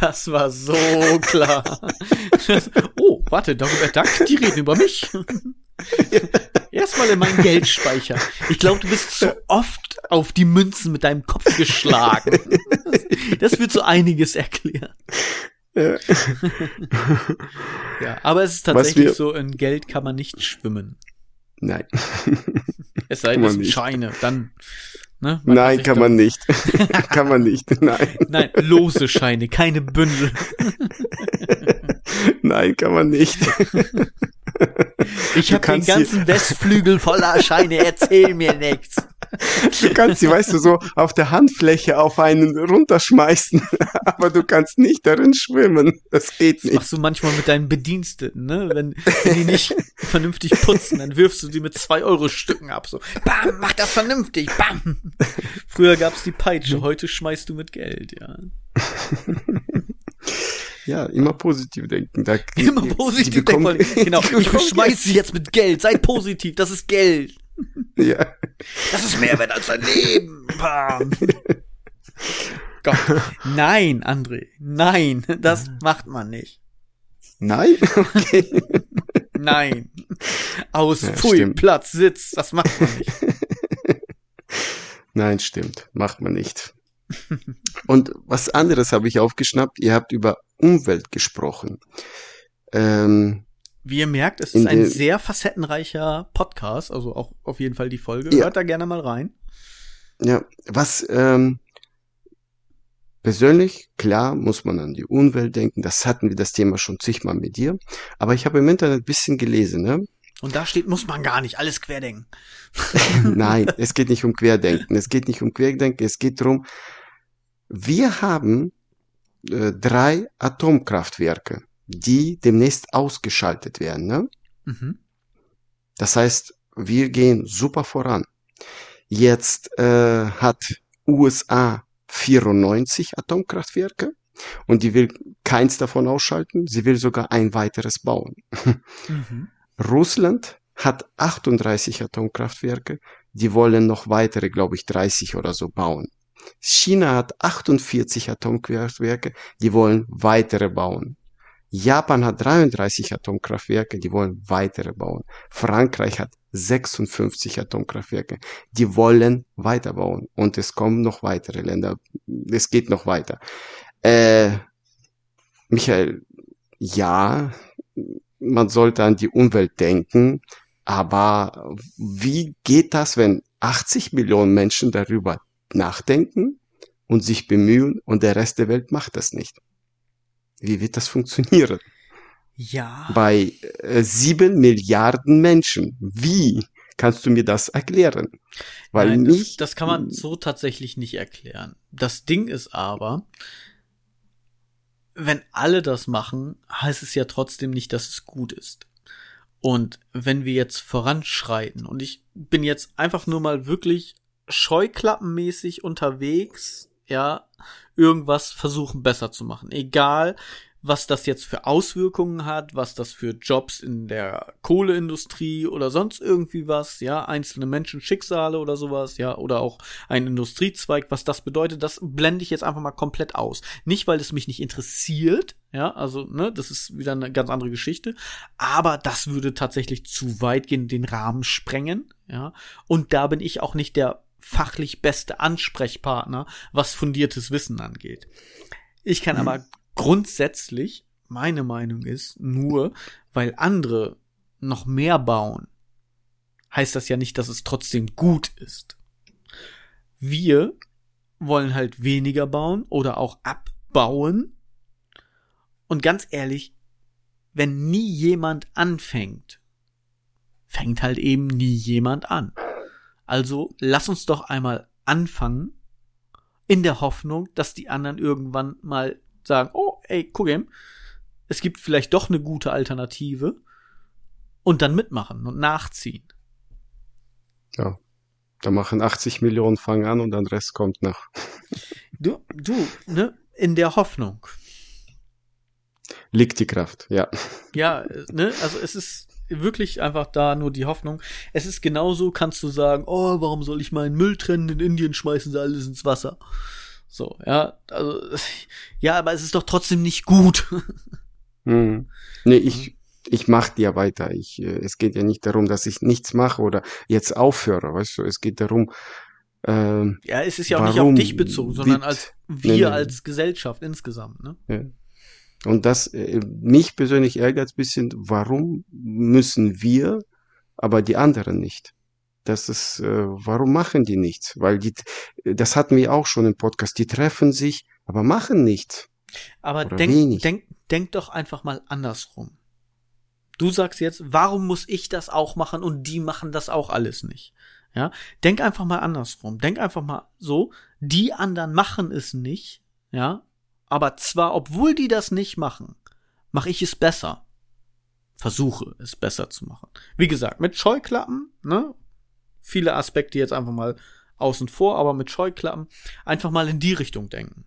Das war so klar. Das, oh, warte, Dagobert Duck, die reden über mich. Erstmal in meinen Geldspeicher. Ich glaube, du bist zu oft auf die Münzen mit deinem Kopf geschlagen. Das wird so einiges erklären. Ja. Ja, aber es ist tatsächlich so, in Geld kann man nicht schwimmen. Nein. Es sei denn, es sind. Scheine, dann. Ne, Nein, kann doch- man nicht. kann man nicht. Nein. Nein, lose Scheine, keine Bündel. Nein, kann man nicht. Ich habe den ganzen Westflügel voller Scheine, erzähl mir nichts. Du kannst sie, weißt du, so auf der Handfläche auf einen runterschmeißen, aber du kannst nicht darin schwimmen. Das geht Das nicht. machst du manchmal mit deinen Bediensteten, ne? Wenn, wenn die nicht vernünftig putzen, dann wirfst du die mit zwei Euro Stücken ab. So, bam, mach das vernünftig, bam. Früher gab's die Peitsche, heute schmeißt du mit Geld, ja. Ja, immer positiv denken. Da, Immer die- positiv die bekommen- denken. Genau, ich beschmeiß sie jetzt mit Geld. Sei positiv, das ist Geld. Geld. Ja. Das ist mehr wert als dein Leben. Bam. Gott. Nein, André. Nein, das macht man nicht. Nein? Okay. Nein. Aus, Ja, Pfui, stimmt. Platz, Sitz, das macht man nicht. Nein, stimmt. Macht man nicht. Und was anderes habe ich aufgeschnappt. Ihr habt über Umwelt gesprochen. Ähm, Wie ihr merkt, es ist ein sehr facettenreicher Podcast, also auch auf jeden Fall die Folge. Ja. Hört da gerne mal rein. Ja, was ähm, persönlich, klar, muss man an die Umwelt denken. Das hatten wir das Thema schon zigmal mit dir. Aber ich habe im Internet ein bisschen gelesen, ne? Und da steht, muss man gar nicht, alles querdenken. Nein, es geht nicht um Querdenken. Es geht nicht um Querdenken. Es geht darum, wir haben äh, drei Atomkraftwerke, die demnächst ausgeschaltet werden. Ne? Mhm. Das heißt, wir gehen super voran. Jetzt äh, hat USA 94 Atomkraftwerke und die will keins davon ausschalten. Sie will sogar ein weiteres bauen. Mhm. Russland hat 38 Atomkraftwerke. Die wollen noch weitere, glaube ich, 30 oder so bauen. China hat 48 Atomkraftwerke. Die wollen weitere bauen. Japan hat 33 Atomkraftwerke, die wollen weitere bauen. Frankreich hat 56 Atomkraftwerke, die wollen weiterbauen. Und es kommen noch weitere Länder. Es geht noch weiter. Äh, Michael, ja, man sollte an die Umwelt denken, aber wie geht das, wenn 80 Millionen Menschen darüber nachdenken und sich bemühen und der Rest der Welt macht das nicht? Wie wird das funktionieren? Ja. Bei äh, sieben Milliarden Menschen. Wie kannst du mir das erklären? Weil Nein, das, mich, das kann man so tatsächlich nicht erklären. Das Ding ist aber, wenn alle das machen, heißt es ja trotzdem nicht, dass es gut ist. Und wenn wir jetzt voranschreiten und ich bin jetzt einfach nur mal wirklich scheuklappenmäßig unterwegs, ja, irgendwas versuchen besser zu machen. Egal, was das jetzt für Auswirkungen hat, was das für Jobs in der Kohleindustrie oder sonst irgendwie was, ja, einzelne Menschen Schicksale oder sowas, ja, oder auch ein Industriezweig, was das bedeutet, das blende ich jetzt einfach mal komplett aus. Nicht, weil es mich nicht interessiert, ja, also, ne, das ist wieder eine ganz andere Geschichte, aber das würde tatsächlich zu weit gehen, den Rahmen sprengen, ja, und da bin ich auch nicht der fachlich beste Ansprechpartner, was fundiertes Wissen angeht. Ich kann aber grundsätzlich, meine Meinung ist, nur weil andere noch mehr bauen, heißt das ja nicht, dass es trotzdem gut ist. Wir wollen halt weniger bauen oder auch abbauen. Und ganz ehrlich, wenn nie jemand anfängt, fängt halt eben nie jemand an. Also lass uns doch einmal anfangen, in der Hoffnung, dass die anderen irgendwann mal sagen, oh, ey, guck eben, es gibt vielleicht doch eine gute Alternative und dann mitmachen und nachziehen. ja, da machen 80 Millionen fangen an und dann Rest kommt nach. Du, du, ne, in der Hoffnung. Liegt die Kraft, ja. Ja, äh, ne, also es ist wirklich einfach da nur die Hoffnung. Es ist genauso, kannst du sagen, oh, warum soll ich meinen Müll trennen? In Indien schmeißen sie alles ins Wasser. So, ja, also, ja, aber es ist doch trotzdem nicht gut. Hm. Nee, ich, ich mache ja weiter. Ich, äh, es geht ja nicht darum, dass ich nichts mache oder jetzt aufhöre, weißt du. Es geht darum, ähm, Ja, es ist ja auch nicht auf dich bezogen, sondern als Nee, wir nee. als Gesellschaft insgesamt, ne? ja. Und das, äh, mich persönlich ärgert ein bisschen, warum müssen wir aber die anderen nicht. Das ist, äh, warum machen die nichts? Weil die, das hatten wir auch schon im Podcast, die treffen sich, aber machen nichts. Aber denk, denk, denk doch einfach mal andersrum. Du sagst jetzt, warum muss ich das auch machen und die machen das auch alles nicht? Ja, denk einfach mal andersrum. Denk einfach mal so, die anderen machen es nicht, ja, aber zwar, obwohl die das nicht machen, mache ich es besser. Versuche es besser zu machen. Wie gesagt, mit Scheuklappen, ne? Viele Aspekte jetzt einfach mal außen vor, aber mit Scheuklappen einfach mal in die Richtung denken.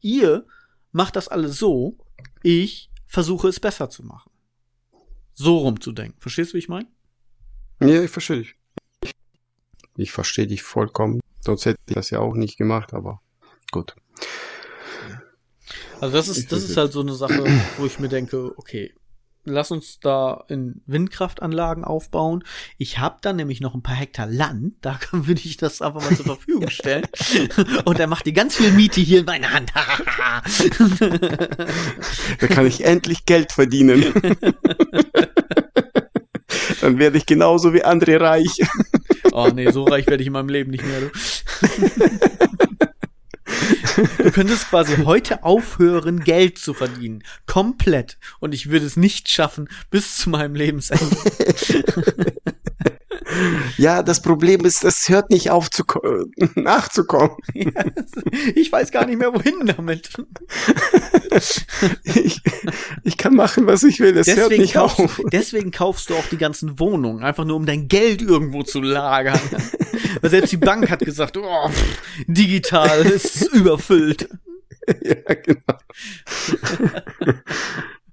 Ihr macht das alles so, ich versuche es besser zu machen. So rumzudenken. Verstehst du, wie ich meine? Ja, ich verstehe dich. Ich verstehe dich vollkommen. Sonst hätte ich das ja auch nicht gemacht, aber gut. Also das ist, das ist halt so eine Sache, wo ich mir denke, okay, lass uns da in Windkraftanlagen aufbauen. Ich habe dann nämlich noch ein paar Hektar Land, da kann- würde ich das einfach mal zur Verfügung stellen. Und er macht die ganz viel Miete hier in meiner Hand. Da kann ich endlich Geld verdienen. Dann werde ich genauso wie andere reich. oh nee, so reich werde ich in meinem Leben nicht mehr. Du. Du könntest quasi heute aufhören, Geld zu verdienen. Komplett. Und ich würde es nicht schaffen bis zu meinem Lebensende. Ja, das Problem ist, es hört nicht auf zu ko- nachzukommen. Ich weiß gar nicht mehr, wohin damit. Ich, ich kann machen, was ich will. Es hört Deswegen nicht kaufst, auf. deswegen kaufst du auch die ganzen Wohnungen, einfach nur um dein Geld irgendwo zu lagern. Weil selbst die Bank hat gesagt, oh, pff, digital ist überfüllt. Ja, genau.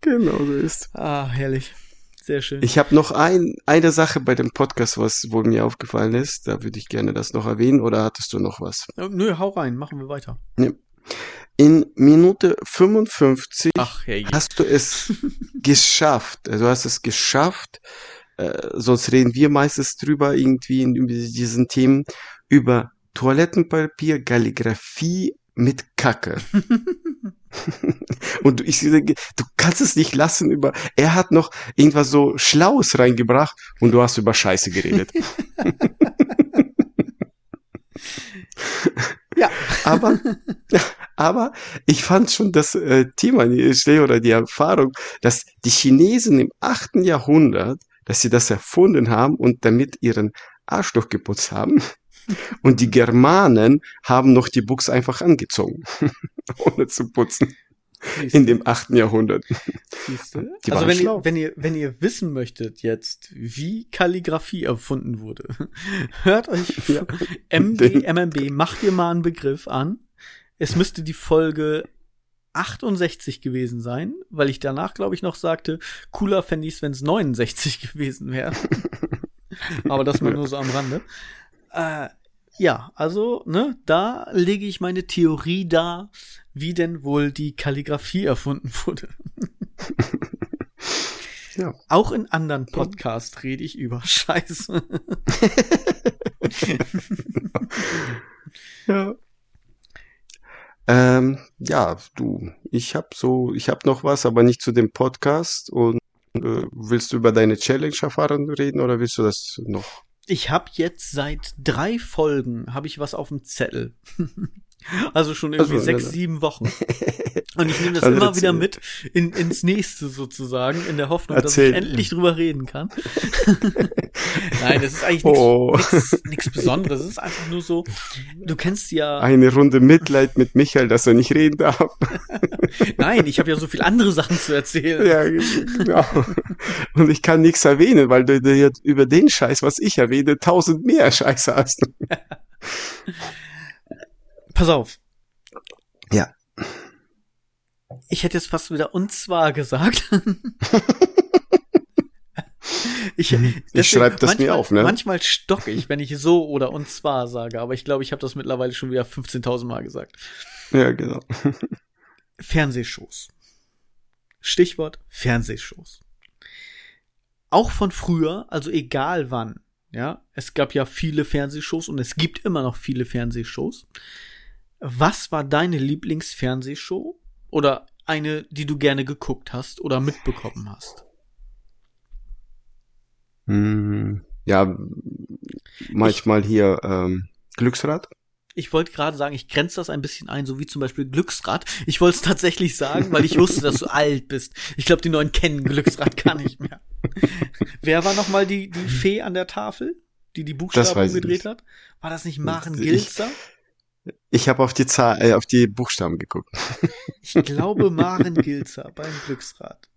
genau so ist. Ah, herrlich. Sehr schön. Ich habe noch ein, eine Sache bei dem Podcast, was wohl mir aufgefallen ist. Da würde ich gerne das noch erwähnen. Oder hattest du noch was? Nö, hau rein, machen wir weiter. In Minute 55 Ach, hast du es geschafft. Also hast es geschafft. Äh, sonst reden wir meistens drüber irgendwie in, über diesen Themen über Toilettenpapier, Kalligrafie mit Kacke. Und ich sehe, du kannst es nicht lassen über, er hat noch irgendwas so Schlaues reingebracht und du hast über Scheiße geredet. Ja. Aber, aber ich fand schon das äh, Thema oder die Erfahrung, dass die Chinesen im 8. Jahrhundert, dass sie das erfunden haben und damit ihren Arschloch geputzt haben. Und die Germanen haben noch die Buchs einfach angezogen, ohne zu putzen, in dem 8. Jahrhundert. Siehste? Die Also wenn ihr, wenn ihr, wenn ihr wissen möchtet jetzt, wie Kalligrafie erfunden wurde, hört euch Ja. MG, MMB, macht ihr mal einen Begriff an. Es müsste die Folge 68 gewesen sein, weil ich danach, glaube ich, noch sagte, cooler fände ich wenn es 69 gewesen wäre. Aber das mal nur so am Rande. Äh, ja, also, ne, da lege ich meine Theorie dar, wie denn wohl die Kalligrafie erfunden wurde. Ja. Auch in anderen Podcasts rede ich über Scheiße. Ja. Ähm, ja, du, ich hab so, ich hab noch was, aber nicht zu dem Podcast. Und äh, willst du über deine Challenge-Erfahrung reden oder willst du das noch? Ich habe jetzt seit drei Folgen habe ich was auf dem Zettel. Also schon irgendwie Also, sechs, ja, ja. sieben Wochen. Und ich nehme das Also immer wieder mit in, ins nächste sozusagen, in der Hoffnung, Erzähl. dass ich endlich drüber reden kann. Nein, das ist eigentlich Oh. nichts Besonderes. Es ist einfach nur so, du kennst ja, Eine Runde Mitleid mit Michael, dass er nicht reden darf. nein, ich habe ja so viel andere Sachen zu erzählen. ja, genau. Und ich kann nichts erwähnen, weil du, jetzt über den Scheiß, was ich erwähne, tausend mehr Scheiße hast. Pass auf. Ja. Ich hätte jetzt fast wieder und zwar gesagt. ich Ich schreib das mir manchmal, auf, ne? Manchmal stocke ich, wenn ich so oder und zwar sage, aber ich glaube, ich habe das mittlerweile schon wieder 15.000 Mal gesagt. Ja, genau. Fernsehshows. Stichwort Fernsehshows. Auch von früher, also egal wann, ja, es gab ja viele Fernsehshows und es gibt immer noch viele Fernsehshows. Was war deine Lieblingsfernsehshow? Oder eine, die du gerne geguckt hast oder mitbekommen hast? Hm, ja, manchmal hier ähm, Glücksrad. Ich wollte gerade sagen, ich grenze das ein bisschen ein, so wie zum Beispiel Glücksrad. Ich wollte es tatsächlich sagen, weil ich wusste, dass du alt bist. Ich glaube, die Neuen kennen Glücksrad gar nicht mehr. Wer war noch mal die, die Fee an der Tafel, die die Buchstaben ich umgedreht hat? War das nicht Maren Ich- Gilzer? Ich habe auf die Zahl, äh, auf die Buchstaben geguckt. Ich glaube Maren Gilzer beim Glücksrad.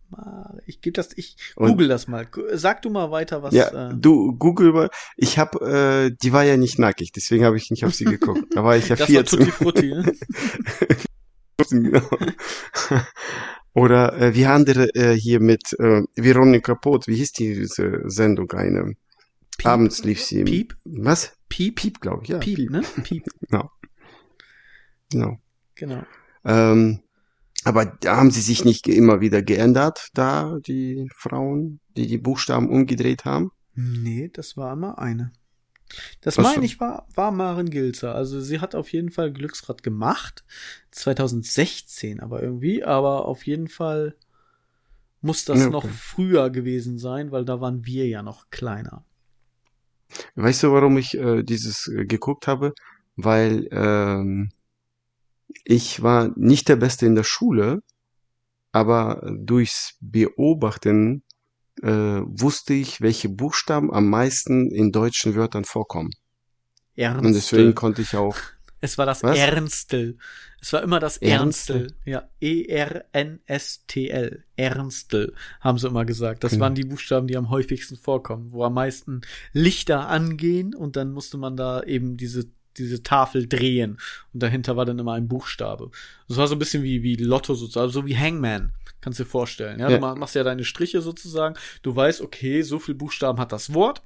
Ich gebe das, ich Und- google das mal. Sag du mal weiter, was. ja, äh, du Google mal. Ich habe, äh, die war ja nicht nackig, deswegen habe ich nicht auf sie geguckt. Da war ich ja das war 14. Tutti Frutti. Ne? genau. Oder äh, wie andere äh, hier mit äh, Veronika Pot, wie hieß diese Sendung eine? Piep. Abends lief sie. Piep? Was? Piep? Piep, glaube ich, ja. Piep, ne? Piep, Genau. Genau. Ähm, aber da haben sie sich nicht immer wieder geändert, da die Frauen, die die Buchstaben umgedreht haben? Nee, das war immer eine. Das so. meine ich war, war Maren Gilzer. Also sie hat auf jeden Fall Glücksrad gemacht. 2016 aber irgendwie. Aber auf jeden Fall muss das okay. noch früher gewesen sein, weil da waren wir ja noch kleiner. Weißt du, warum ich äh, dieses äh, geguckt habe? Weil ähm, ich war nicht der Beste in der Schule, aber durchs Beobachten äh, wusste ich, welche Buchstaben am meisten in deutschen Wörtern vorkommen. Und deswegen Ernstel. konnte ich auch. Es war das Was? Ernstel. Es war immer das Ernstel? Ernstel. Ja, E-R-N-S-T-L. Ernstel, haben sie immer gesagt. Das Genau. waren die Buchstaben, die am häufigsten vorkommen, wo am meisten Lichter angehen und dann musste man da eben diese diese Tafel drehen und dahinter war dann immer ein Buchstabe. Das war so ein bisschen wie wie Lotto sozusagen, so wie Hangman, kannst du dir vorstellen. Ja, Ja. du ma- machst ja deine Striche sozusagen. Du weißt, okay, so viel Buchstaben hat das Wort.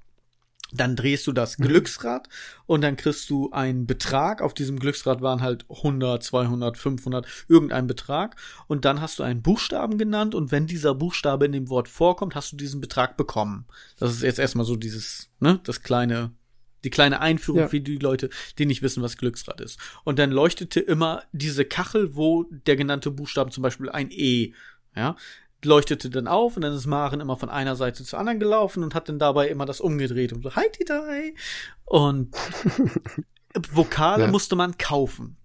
Dann drehst du das Glücksrad und dann kriegst du einen Betrag. Auf diesem Glücksrad waren halt 100, 200, 500, irgendein Betrag. Und dann hast du einen Buchstaben genannt und wenn dieser Buchstabe in dem Wort vorkommt, hast du diesen Betrag bekommen. Das ist jetzt erstmal so dieses, ne, das kleine, die kleine Einführung Ja. für die Leute, die nicht wissen, was Glücksrad ist. Und dann leuchtete immer diese Kachel, wo der genannte Buchstabe zum Beispiel ein E, ja, leuchtete dann auf und dann ist Maren immer von einer Seite zur anderen gelaufen und hat dann dabei immer das umgedreht und so, hi, hi. Und Vokale Ja. musste man kaufen.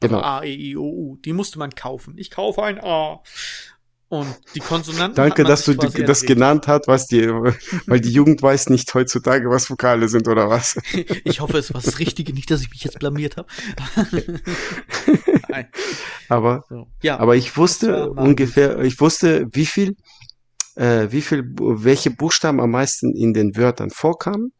Also Genau. A, E, I, O, U. Die musste man kaufen. Ich kaufe ein A. Und die Konsonanten. Danke, dass du das genannt hast, was die, weil die Jugend weiß nicht heutzutage, was Vokale sind oder was. Ich hoffe, es war das Richtige, nicht, dass ich mich jetzt blamiert habe. Aber So. Ja, Aber ich wusste ungefähr, ich wusste, wie viel, äh, wie viel, welche Buchstaben am meisten in den Wörtern vorkamen.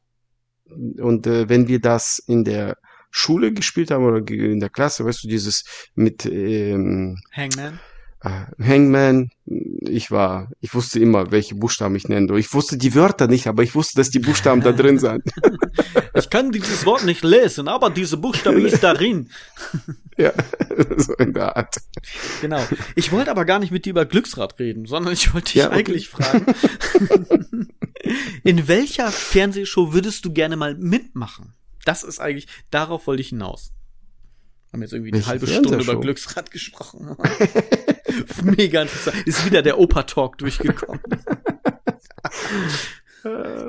Und äh, wenn wir das in der Schule gespielt haben oder in der Klasse, weißt du, dieses mit ähm, Hangman. Äh, Hangman, ich war, ich wusste immer, welche Buchstaben ich nenne. Ich wusste die Wörter nicht, aber ich wusste, dass die Buchstaben da drin sind. Ich kann dieses Wort nicht lesen, aber diese Buchstabe ist darin. Ja, so in der Art. Genau. Ich wollte aber gar nicht mit dir über Glücksrad reden, sondern ich wollte dich Ja, okay. eigentlich fragen, in welcher Fernsehshow würdest du gerne mal mitmachen? Das ist eigentlich, darauf wollte ich hinaus. Haben jetzt irgendwie eine Welche halbe Stunde über Glücksrad gesprochen. Mega interessant. Ist wieder der Opa-Talk durchgekommen.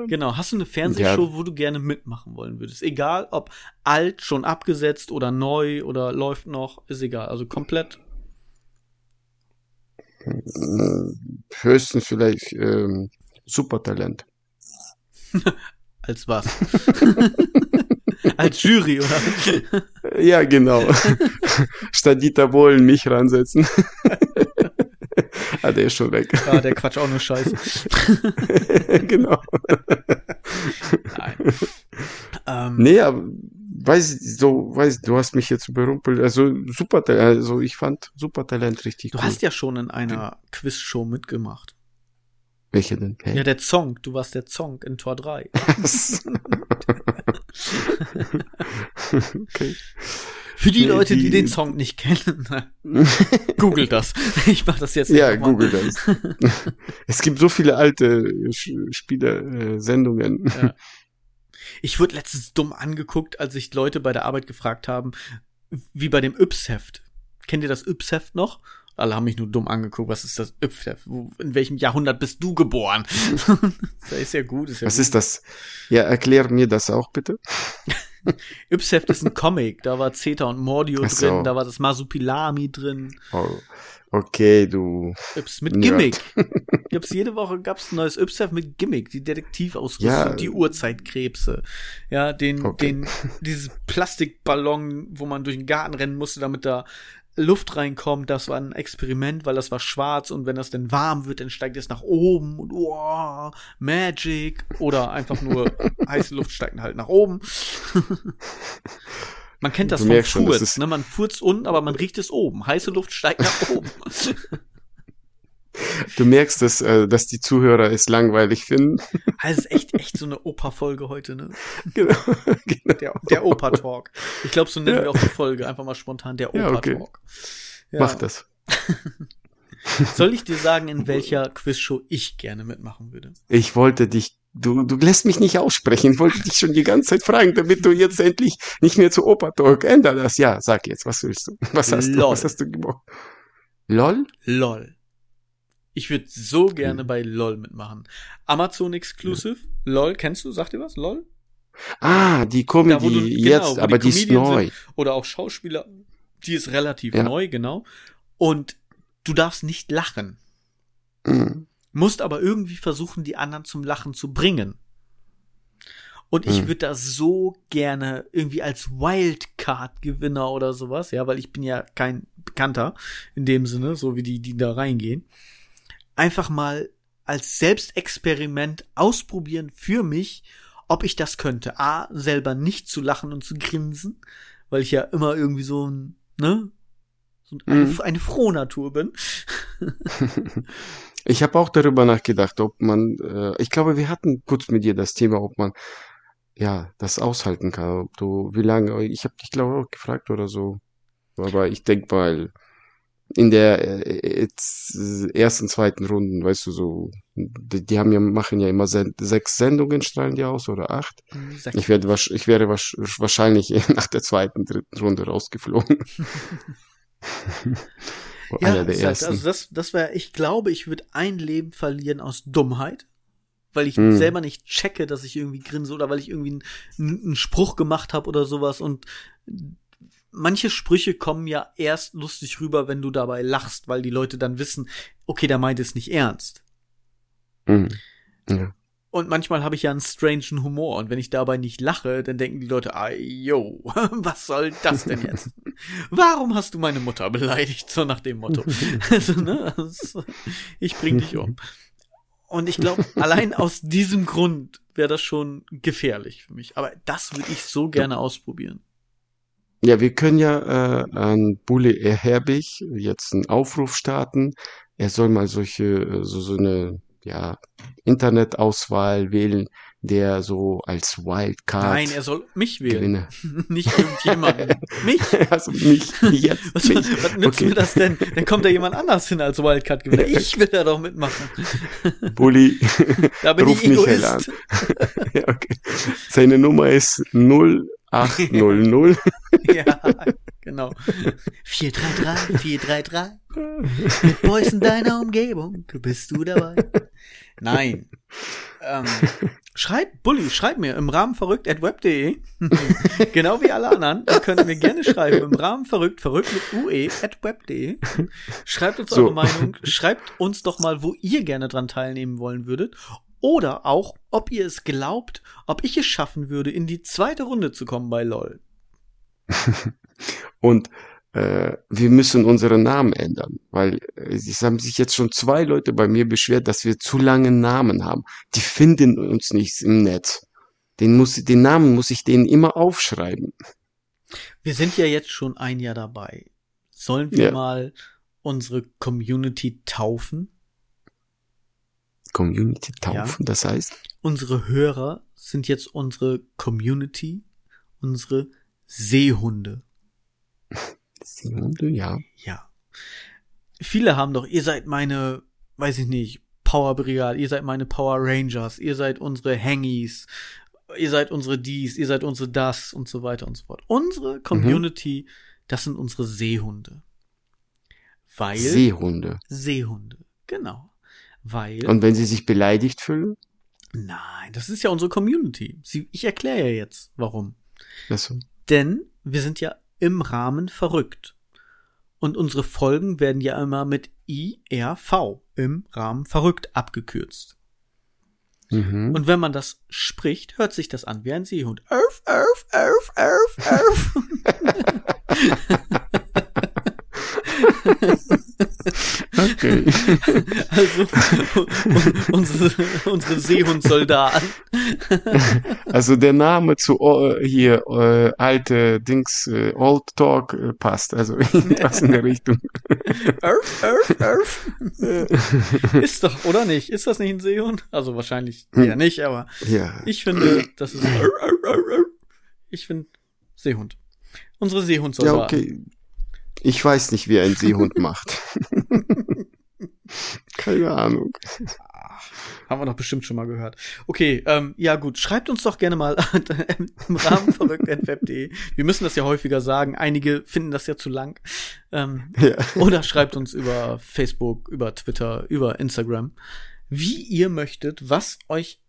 Genau. Hast du eine Fernsehshow, Ja. wo du gerne mitmachen wollen würdest? Egal, ob alt, schon abgesetzt oder neu oder läuft noch, ist egal. Also komplett. Höchstens vielleicht ähm, Supertalent. Als was? Als Jury, oder? Ja, genau. Statt Dieter Bohlen mich ransetzen. ah, der ist schon weg. Ah, der Quatsch auch nur Scheiße. genau. Nein. Ähm, Nee, aber weiß so, weiß, du hast mich jetzt überrumpelt. Also Supertalent, also ich fand Supertalent richtig du cool. hast ja schon in einer Quizshow mitgemacht. Welche denn? Hä? Ja, der Zong. Du warst der Zong in Tor 3. okay. Für die Nee, Leute, die, die- den Song nicht kennen, googelt das. Ich mach das jetzt Ja, google das. es gibt so viele alte Sch- Spiele, äh. Ja. Ich wurde letztens dumm angeguckt, als sich Leute bei der Arbeit gefragt haben, wie bei dem Yps-Heft. Kennt ihr das Yps-Heft noch? Alle haben mich nur dumm angeguckt. Was ist das In welchem Jahrhundert bist du geboren? das ist ja gut. Ist ja Was gut. ist das? Ja, erklär mir das auch bitte. Ypseft ist ein Comic. Da war Zeta und Mordio so. drin. Da war das Masupilami drin. Oh, okay, du. Yps mit Nerd. Gimmick. Gibt's jede Woche gab's ein neues Ypsef mit Gimmick. Die Detektivausrüstung, Ja. die Urzeitkrebse. Ja, den, Okay. den, dieses Plastikballon, wo man durch den Garten rennen musste, damit da Luft reinkommt. Das war ein Experiment, weil das war schwarz und wenn das dann warm wird, dann steigt es nach oben und oh, Magic. Oder einfach nur heiße Luft steigt halt nach oben. Man kennt das Du vom schon, Furz, ist- ne? Man furzt unten, aber man riecht es oben. Heiße Luft steigt nach oben. Du merkst, dass, äh, dass die Zuhörer es langweilig finden. Also es ist echt, echt so eine Opa-Folge heute, ne? genau. genau. Der, der Opa-Talk. Ich glaube, so nennen Ja. wir auch die Folge. Einfach mal spontan der Ja, okay. Opa-Talk. Ja. Mach das. Soll ich dir sagen, in welcher Quizshow ich gerne mitmachen würde? Ich wollte dich, du, du lässt mich nicht aussprechen. Ich wollte dich schon die ganze Zeit fragen, damit du jetzt endlich nicht mehr zu Opa Talk änder das. Ja, sag jetzt, was willst du? Was hast du? Lol. Was hast du gemacht? LOL? LOL. Ich würde so gerne bei LOL mitmachen. Amazon Exclusive. LOL, kennst du? Sagt dir was? LOL? Ah, die Da, wo du- Comedy genau, jetzt, aber die die ist neu. sind. Oder auch Schauspieler. Die ist relativ Ja. neu, genau. Und du darfst nicht lachen. Mhm. musst aber irgendwie versuchen, die anderen zum Lachen zu bringen. Und ich Hm. würde das so gerne irgendwie als Wildcard-Gewinner oder sowas, ja, weil ich bin ja kein Bekannter in dem Sinne, so wie die, die da reingehen, einfach mal als Selbstexperiment ausprobieren für mich, ob ich das könnte. A, selber nicht zu lachen und zu grinsen, weil ich ja immer irgendwie so ein, ne, so eine, Mhm. eine Frohnatur bin. Ich habe auch darüber nachgedacht, ob man, äh, ich glaube, wir hatten kurz mit dir das Thema, ob man ja das aushalten kann. Ob du, wie lange, ich habe dich glaube ich auch gefragt oder so. Aber ich denke mal, in der äh, jetzt, äh, ersten, zweiten Runden, weißt du, so, die, die haben ja, machen ja immer sen sechs Sendungen, strahlen die aus oder acht. Sag Ich werde, ich wäre wahrsch- wahrscheinlich nach der zweiten, dritten Runde rausgeflogen. Ja, der ist halt, also das, das wäre, ich glaube, ich würde ein Leben verlieren aus Dummheit, weil ich Hm. selber nicht checke, dass ich irgendwie grinse oder weil ich irgendwie einen Spruch gemacht habe oder sowas und manche Sprüche kommen ja erst lustig rüber, wenn du dabei lachst, weil die Leute dann wissen, okay, der meint es nicht ernst. Mhm. Ja. Und manchmal habe ich ja einen strangen Humor und wenn ich dabei nicht lache, dann denken die Leute, ah, yo, was soll das denn jetzt? Warum hast du meine Mutter beleidigt? So nach dem Motto. also, ne, das, ich bring dich um. Und ich glaube, allein aus diesem Grund wäre das schon gefährlich für mich. Aber das würde ich so gerne ausprobieren. Ja, wir können ja äh, an Bulle Herbig jetzt einen Aufruf starten. Er soll mal solche, äh, so, so eine, ja, Internetauswahl wählen, der so als Wildcard Nein, er soll mich wählen. Gewinner. Nicht irgendjemanden. mich. Also nicht jetzt. Was, nicht. was nützt Okay. mir das denn? Dann kommt da jemand anders hin als Wildcard-Gewinner. Ich will da doch mitmachen. Bulli, Da bin Ruf ich Egoist. ja, okay. Seine Nummer ist 0800. Ja, genau. 433, 433. Mit Boys in deiner Umgebung, bist du dabei. Nein. Ähm, schreib, Bulli, schreib mir im Rahmen verrückt at web.de. genau wie alle anderen. Ihr könnt mir gerne schreiben im Rahmen verrückt, verrückt mit ue at web.de. Schreibt uns So. eure Meinung. Schreibt uns doch mal, wo ihr gerne dran teilnehmen wollen würdet. Oder auch, ob ihr es glaubt, ob ich es schaffen würde, in die zweite Runde zu kommen bei LOL. Und äh, wir müssen unseren Namen ändern, weil äh, es haben sich jetzt schon zwei Leute bei mir beschwert, dass wir zu lange Namen haben. Die finden uns nicht im Netz. Den, muss, den Namen muss ich denen immer aufschreiben. Wir sind ja jetzt schon ein Jahr dabei. Sollen wir Ja. mal unsere Community taufen? Community taufen, das heißt? Unsere Hörer sind jetzt unsere Community, unsere Seehunde. Die Hunde, ja. Ja. Viele haben doch, ihr seid meine, weiß ich nicht, Power Brigade, ihr seid meine Power Rangers, ihr seid unsere Hangies, ihr seid unsere dies, ihr seid unsere das und so weiter und so fort. Unsere Community, das sind unsere Seehunde. Weil Seehunde. Seehunde. Genau. Weil. Und wenn sie sich beleidigt fühlen? nein, das ist ja unsere Community. Sie, ich erkläre ja jetzt, warum. Also, Denn wir sind ja im Rahmen verrückt. Und unsere Folgen werden ja immer mit IRV im Rahmen verrückt abgekürzt. mhm. Und wenn man das spricht, hört sich das an wie ein Seehund. Erf, erf, erf, erf, erf. Okay. Also unsere, unsere Seehundsoldaten. Also der Name zu äh, hier äh, alte Dings äh, Old Talk äh, passt. Also in der Richtung. Erf, erf, erf. Ist doch, oder nicht? Ist das nicht ein Seehund? Also wahrscheinlich eher nicht, aber ja. ich finde, das ist. Ich finde Seehund. Unsere Ja, Seehundsoldaten. okay. Ich weiß nicht, wie ein Seehund macht. Keine Ahnung. Haben wir doch bestimmt schon mal gehört. Okay, ähm, ja gut, schreibt uns doch gerne mal im Rahmen verrückt.web.de. Wir müssen das ja häufiger sagen. Einige finden das ja zu lang. Ähm, Ja. oder schreibt uns über Facebook, über Twitter, über Instagram, wie ihr möchtet, was euch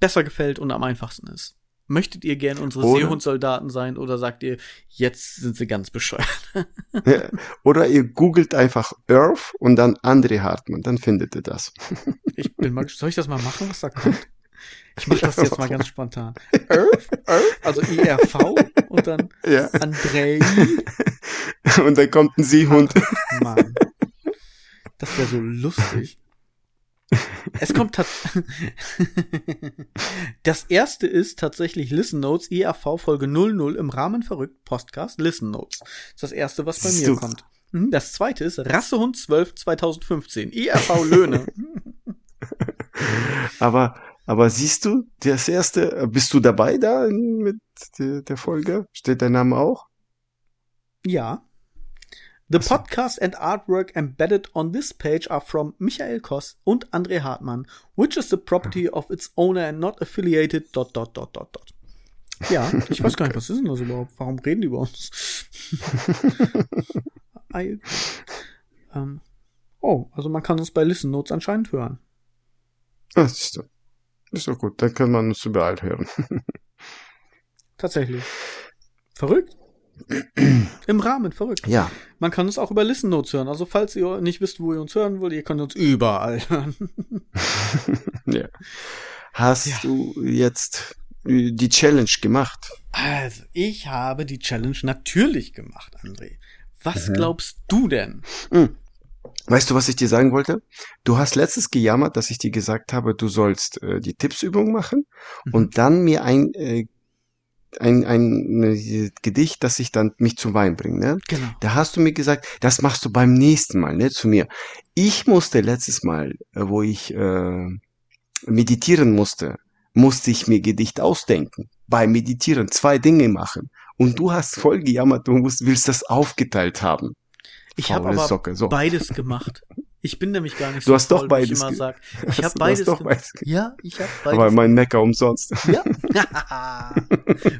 besser gefällt und am einfachsten ist. Möchtet ihr gern unsere Oder- Seehundsoldaten sein oder sagt ihr, jetzt sind sie ganz bescheuert? Oder ihr googelt einfach Earth und dann André Hartmann, dann findet ihr das. Ich bin mal, soll ich das mal machen, was da kommt? Ich mach das jetzt mal ganz spontan. Earth, Earth, also IRV und dann Ja. Andrei. Und dann kommt ein Seehund. Mann. Das wäre so lustig. Es kommt tatsächlich. Das erste ist tatsächlich Listen Notes, IAV Folge 00 im Rahmen verrückt Podcast Listen Notes. Das ist das erste, was bei mir So. kommt. Mhm, Das zweite ist Rassehund 12 2015, IRV Löhne. Aber, aber siehst du, das erste, bist du dabei da mit der Folge? Steht dein Name auch? Ja. The so. podcast and artwork embedded on this page are from Michael Koss und André Hartmann, which is the property of its owner and not affiliated. Dot, dot, dot, dot, dot. Ja, ich weiß gar nicht, was ist denn das überhaupt? Warum reden die über uns? Ei. ähm, oh, also man kann uns bei Listen Notes anscheinend hören. Ah, ist doch, ist doch gut, dann kann man uns überall hören. Tatsächlich. Verrückt. Im Rahmen, verrückt. Ja, Man kann uns auch über Listen Notes hören. Also falls ihr nicht wisst, wo ihr uns hören wollt, ihr könnt uns überall hören. ja. Hast Ja. du jetzt äh, die Challenge gemacht? Also, ich habe die Challenge natürlich gemacht, André. Was glaubst du denn? Hm. Weißt du, was ich dir sagen wollte? Du hast letztes gejammert, dass ich dir gesagt habe, du sollst äh, die Tippsübung machen Mhm. und dann mir ein, äh, ein, ein äh, Gedicht, das ich dann mich zum Wein bringe. Ne? Genau. Da hast du mir gesagt, das machst du beim nächsten Mal, ne, zu mir. Ich musste letztes Mal, äh, wo ich äh, meditieren musste, musste ich mir Gedicht ausdenken. Beim Meditieren zwei Dinge machen. Und du hast voll gejammert, du musst, willst das aufgeteilt haben. Ich habe aber Socke, so. beides gemacht. Ich bin nämlich gar nicht Du hast doch faul, wie beides Ich immer sag. Ich Hast- habe du hast beides doch gemacht. beides Ja, ich habe Aber beides. mein Mecker umsonst. Ja.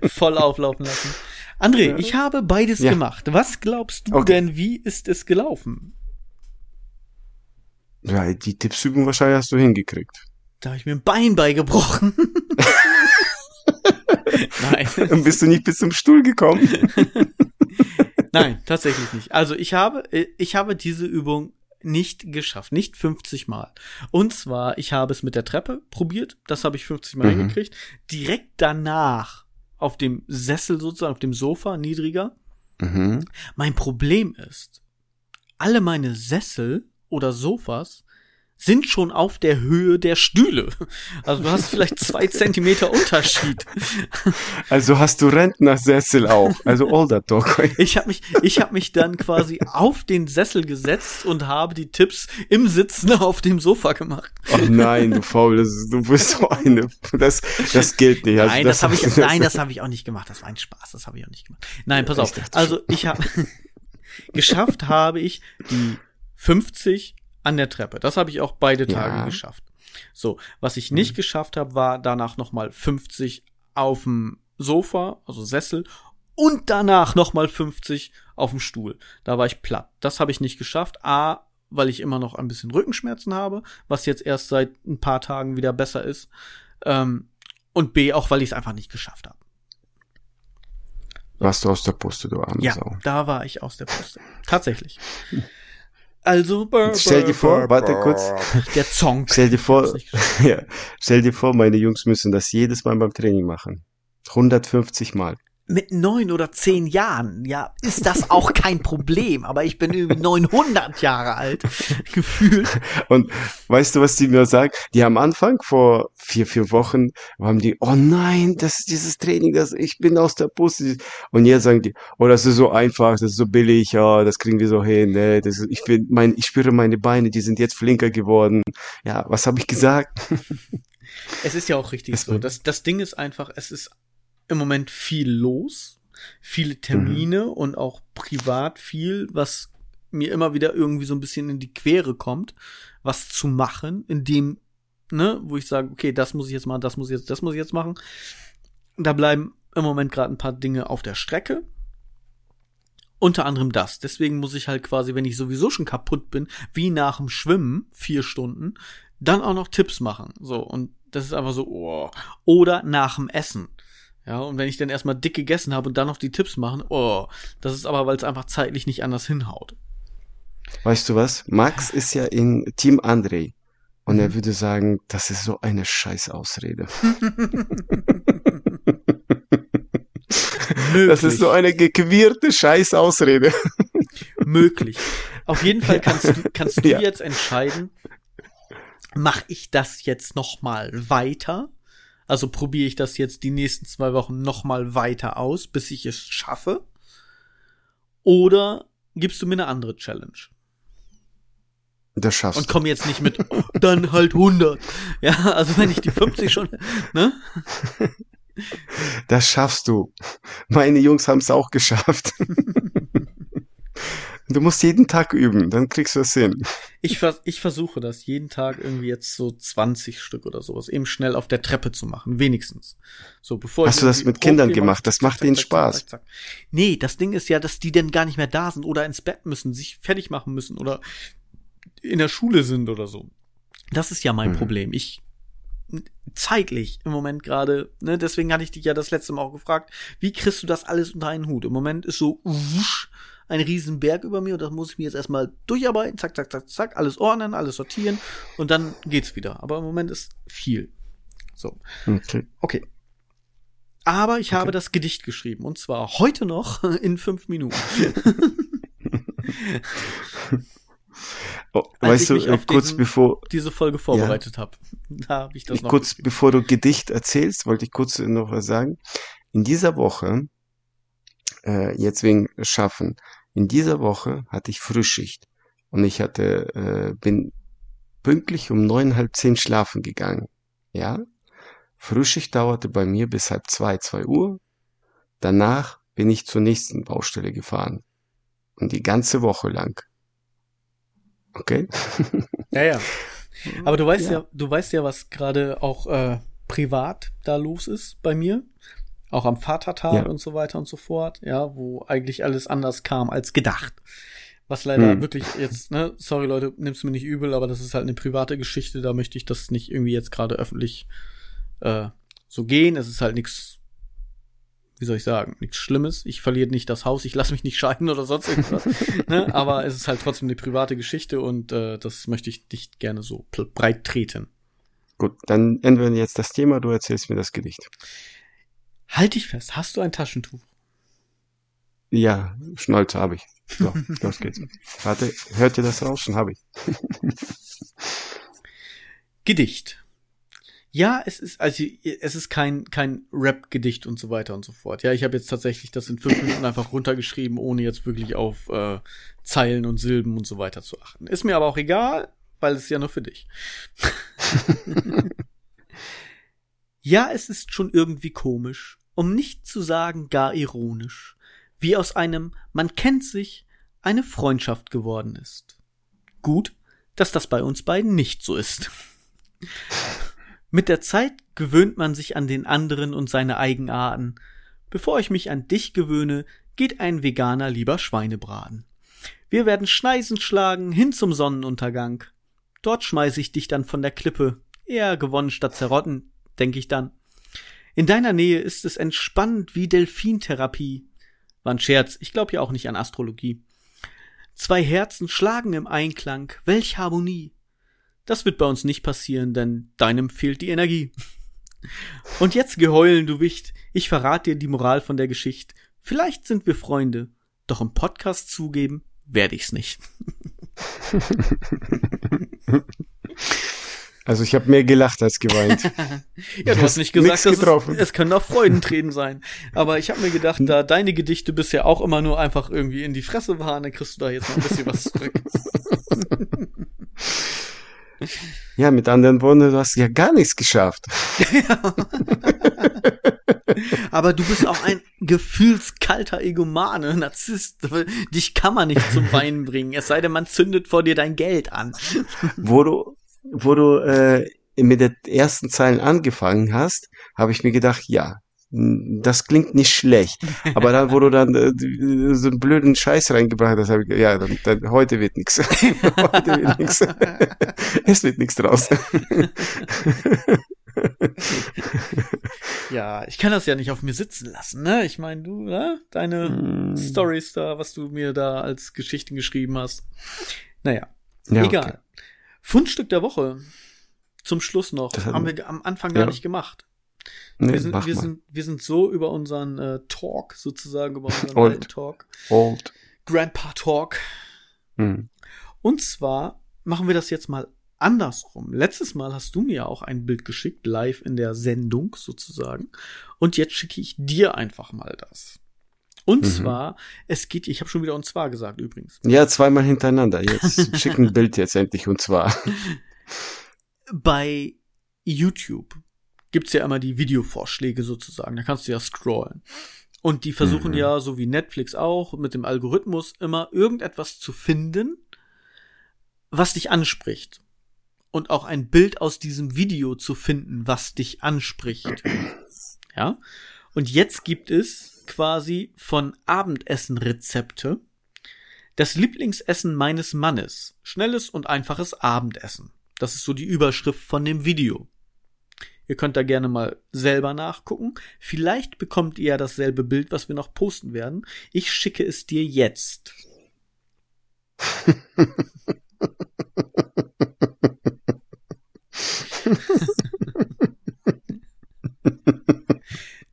Voll auflaufen lassen. André, Ja. ich habe beides Ja. gemacht. Was glaubst du Okay. denn, wie ist es gelaufen? Ja, die Tippsübung wahrscheinlich hast du hingekriegt. Da habe ich mir ein Bein beigebrochen. Nein. Und bist du nicht bis zum Stuhl gekommen? Nein, tatsächlich nicht. Also ich habe, äh, ich habe diese Übung nicht geschafft, nicht 50 Mal. Und zwar, ich habe es mit der Treppe probiert, das habe ich 50 Mal Mhm. hingekriegt. Direkt danach auf dem Sessel sozusagen, auf dem Sofa, niedriger. Mhm. Mein Problem ist, alle meine Sessel oder Sofas sind schon auf der Höhe der Stühle. Also du hast vielleicht zwei Zentimeter Unterschied. Also hast du Rentnersessel auch. Also Older Talk. Ich habe mich, ich habe mich dann quasi auf den Sessel gesetzt und habe die Tipps im Sitzen auf dem Sofa gemacht. Ach nein, du faul, das du bist so eine. Das, das gilt nicht. Also nein, das, habe ich, das- nein, das habe ich auch nicht gemacht. Das war ein Spaß. Das habe ich auch nicht gemacht. Nein, pass Ja, auf. Also ich habe geschafft habe ich die 50 an der Treppe. Das habe ich auch beide Tage Ja. Mhm. geschafft. So, was ich nicht geschafft habe, war danach noch mal 50 auf dem Sofa, also Sessel und danach nochmal 50 auf dem Stuhl. Da war ich platt. Das habe ich nicht geschafft. A, weil ich immer noch ein bisschen Rückenschmerzen habe, was jetzt erst seit ein paar Tagen wieder besser ist. Ähm, und B, auch weil ich es einfach nicht geschafft habe. Warst du aus der Puste, du arme Ja, Sau. da war ich aus der Puste. Tatsächlich. Also, Stell dir vor, warte kurz. der Song. Stell dir vor, ja, stell dir vor, meine Jungs müssen das jedes Mal beim Training machen. 150 Mal. Mit neun oder zehn Jahren, ja, ist das auch kein Problem. Aber ich bin irgendwie 900 Jahre alt, gefühlt. Und weißt du, was die mir sagen? Die am Anfang vor vier, vier Wochen haben die, oh nein, das ist dieses Training, das, ich bin aus der Puste. Und jetzt sagen die, oh, das ist so einfach, das ist so billig, ja, das kriegen wir so hin, ne, das ist, ich bin, mein, ich spüre meine Beine, die sind jetzt flinker geworden. Ja, was habe ich gesagt? Es ist ja auch richtig Das so. Das, das Ding ist einfach, es ist im Moment viel los, viele Termine und auch privat viel, was mir immer wieder irgendwie so ein bisschen in die Quere kommt, was zu machen, in dem, ne, wo ich sage, okay, das muss ich jetzt machen, das muss ich jetzt, das muss ich jetzt machen. Da bleiben im Moment gerade ein paar Dinge auf der Strecke. Unter anderem das. Deswegen muss ich halt quasi, wenn ich sowieso schon kaputt bin, wie nach dem Schwimmen, vier Stunden, dann auch noch Tipps machen. So, und das ist einfach so, oh. Oder nach dem Essen. Ja, und wenn ich dann erstmal dick gegessen habe und dann noch die Tipps machen, oh, das ist aber, weil es einfach zeitlich nicht anders hinhaut. Weißt du was? Max ist ja in Team André. Und Mhm. er würde sagen, das ist so eine scheiß Ausrede. Das ist so eine gequirlte scheiß Ausrede. möglich. Auf jeden Fall kannst du, kannst du Ja. jetzt entscheiden, mache ich das jetzt noch mal weiter? Also probiere ich das jetzt die nächsten zwei Wochen noch mal weiter aus, bis ich es schaffe? Oder gibst du mir eine andere Challenge? Das schaffst Und komm jetzt nicht mit, oh, dann halt 100. Ja, also wenn ich die 50 schon, ne? du. Das schaffst du. Meine Jungs haben es auch geschafft. Du musst jeden Tag üben, dann kriegst du es hin. Ich, vers ich versuche das jeden Tag irgendwie jetzt so 20 Stück oder sowas eben schnell auf der Treppe zu machen, wenigstens. So, bevor Hast du das mit Kindern gemacht? Das zack, macht zack, denen zack, Spaß. Nee, das Ding ist ja, dass die dann gar nicht mehr da sind oder ins Bett müssen, sich fertig machen müssen oder in der Schule sind oder so. Das ist ja mein Mhm. Problem. Ich zeitlich im Moment gerade, ne, deswegen hatte ich dich ja das letzte Mal auch gefragt, wie kriegst du das alles unter einen Hut? Im Moment ist so wusch, ein Riesenberg über mir und das muss ich mir jetzt erstmal durcharbeiten, zack, zack, zack, zack, alles ordnen, alles sortieren und dann geht's wieder. Aber im Moment ist viel. So. Okay. Okay. Aber ich habe Okay. das Gedicht geschrieben und zwar heute noch in fünf Minuten. Oh, weißt ich du, äh, kurz diesen- bevor, Diese Folge vorbereitet habe. Da habe ich das noch kurz bevor du Gedicht erzählst, wollte ich kurz noch was sagen. In dieser Woche, äh, jetzt wegen Schaffen, in dieser Woche hatte ich Frühschicht und ich hatte, äh, bin pünktlich um neun, halb zehn schlafen gegangen. Ja? Frühschicht dauerte bei mir bis halb zwei, zwei Uhr. Danach bin ich zur nächsten Baustelle gefahren. Und die ganze Woche lang. Okay? Ja, ja. Aber du weißt ja, Ja. du weißt ja, was gerade auch äh, privat da los ist bei mir. Auch am Vatertag Ja. und so weiter und so fort, ja, wo eigentlich alles anders kam als gedacht. Was leider Hm. wirklich jetzt, ne, sorry Leute, nimm's mir nicht übel, aber das ist halt eine private Geschichte, da möchte ich das nicht irgendwie jetzt gerade öffentlich äh, so gehen. Es ist halt nichts, wie soll ich sagen, nichts Schlimmes. Ich verliere nicht das Haus, ich lasse mich nicht scheiden oder sonst irgendwas. ne? Aber es ist halt trotzdem eine private Geschichte und äh, das möchte ich nicht gerne so breit treten. Gut, dann ändern wir jetzt das Thema, du erzählst mir das Gedicht. Halt dich fest, hast du ein Taschentuch? Ja, Schnäuze habe ich. So, los geht's. Warte, hört ihr das raus? Schon habe ich. Gedicht. Ja, es ist also es ist kein kein Rap-Gedicht und so weiter und so fort. Ja, ich habe jetzt tatsächlich das in fünf Minuten einfach runtergeschrieben, ohne jetzt wirklich auf äh, Zeilen und Silben und so weiter zu achten. Ist mir aber auch egal, weil es ist ja nur für dich. ja, es ist schon irgendwie komisch, um nicht zu sagen gar ironisch, wie aus einem man kennt sich eine Freundschaft geworden ist. Gut, dass das bei uns beiden nicht so ist. Mit der Zeit gewöhnt man sich an den anderen und seine Eigenarten, Bevor ich mich an dich gewöhne, geht ein Veganer lieber Schweine braten. Wir werden Schneisen schlagen hin zum Sonnenuntergang. Dort schmeiß ich dich dann von der Klippe. Eher gewonnen statt zerrotten, denk ich dann. In deiner Nähe ist es entspannend wie Delfintherapie. War ein Scherz, ich glaube ja auch nicht an Astrologie. Zwei Herzen schlagen im Einklang, welch Harmonie. Das wird bei uns nicht passieren, denn deinem fehlt die Energie. Und jetzt geheulen, du Wicht, ich verrate dir die Moral von der Geschichte. Vielleicht sind wir Freunde, doch im Podcast zugeben werde ich's nicht. Also ich habe mehr gelacht als geweint. ja, du hast nicht gesagt, dass es, es können auch Freudentränen sein. Aber ich habe mir gedacht, da deine Gedichte bisher auch immer nur einfach irgendwie in die Fresse waren, dann kriegst du da jetzt noch ein bisschen was zurück. Ja, mit anderen Worten, du hast ja gar nichts geschafft. Aber du bist auch ein gefühlskalter Egomane, Narzisst. Dich kann man nicht zum Weinen bringen, es sei denn, man zündet vor dir dein Geld an. Wo du, wo du äh, mit den ersten Zeilen angefangen hast, habe ich mir gedacht, ja, das klingt nicht schlecht. Aber dann, wo du dann äh, so einen blöden Scheiß reingebracht hast, habe ich, ja, dann, dann heute wird nichts. heute wird nichts. es wird nichts draus. Ja, ich kann das ja nicht auf mir sitzen lassen, ne? Ich meine, du, ne? Deine Mm. Stories da, was du mir da als Geschichten geschrieben hast. Naja, Ja, egal. okay. Fundstück der Woche. Zum Schluss noch. Das Haben wir am Anfang gar Ja. nicht gemacht. Nee, wir, sind, wir, sind, wir sind so über unseren äh, Talk, sozusagen, über unseren Old. alten Talk. Old. Grandpa Talk. Hm. Und zwar machen wir das jetzt mal andersrum. Letztes Mal hast du mir ja auch ein Bild geschickt, live in der Sendung sozusagen. Und jetzt schicke ich dir einfach mal das. Und Mhm. zwar, es geht, ich habe schon wieder und zwar gesagt übrigens. Ja, zweimal hintereinander. Jetzt schick ein Bild jetzt endlich und zwar. Bei YouTube gibt's ja immer die Videovorschläge sozusagen. Da kannst du ja scrollen. Und die versuchen Mhm. ja, so wie Netflix auch, mit dem Algorithmus immer irgendetwas zu finden, was dich anspricht. Und auch ein Bild aus diesem Video zu finden, was dich anspricht. Ja? Und jetzt gibt es quasi von Abendessenrezepte das Lieblingsessen meines Mannes. Schnelles und einfaches Abendessen. Das ist so die Überschrift von dem Video. Ihr könnt da gerne mal selber nachgucken. Vielleicht bekommt ihr ja dasselbe Bild, was wir noch posten werden. Ich schicke es dir jetzt.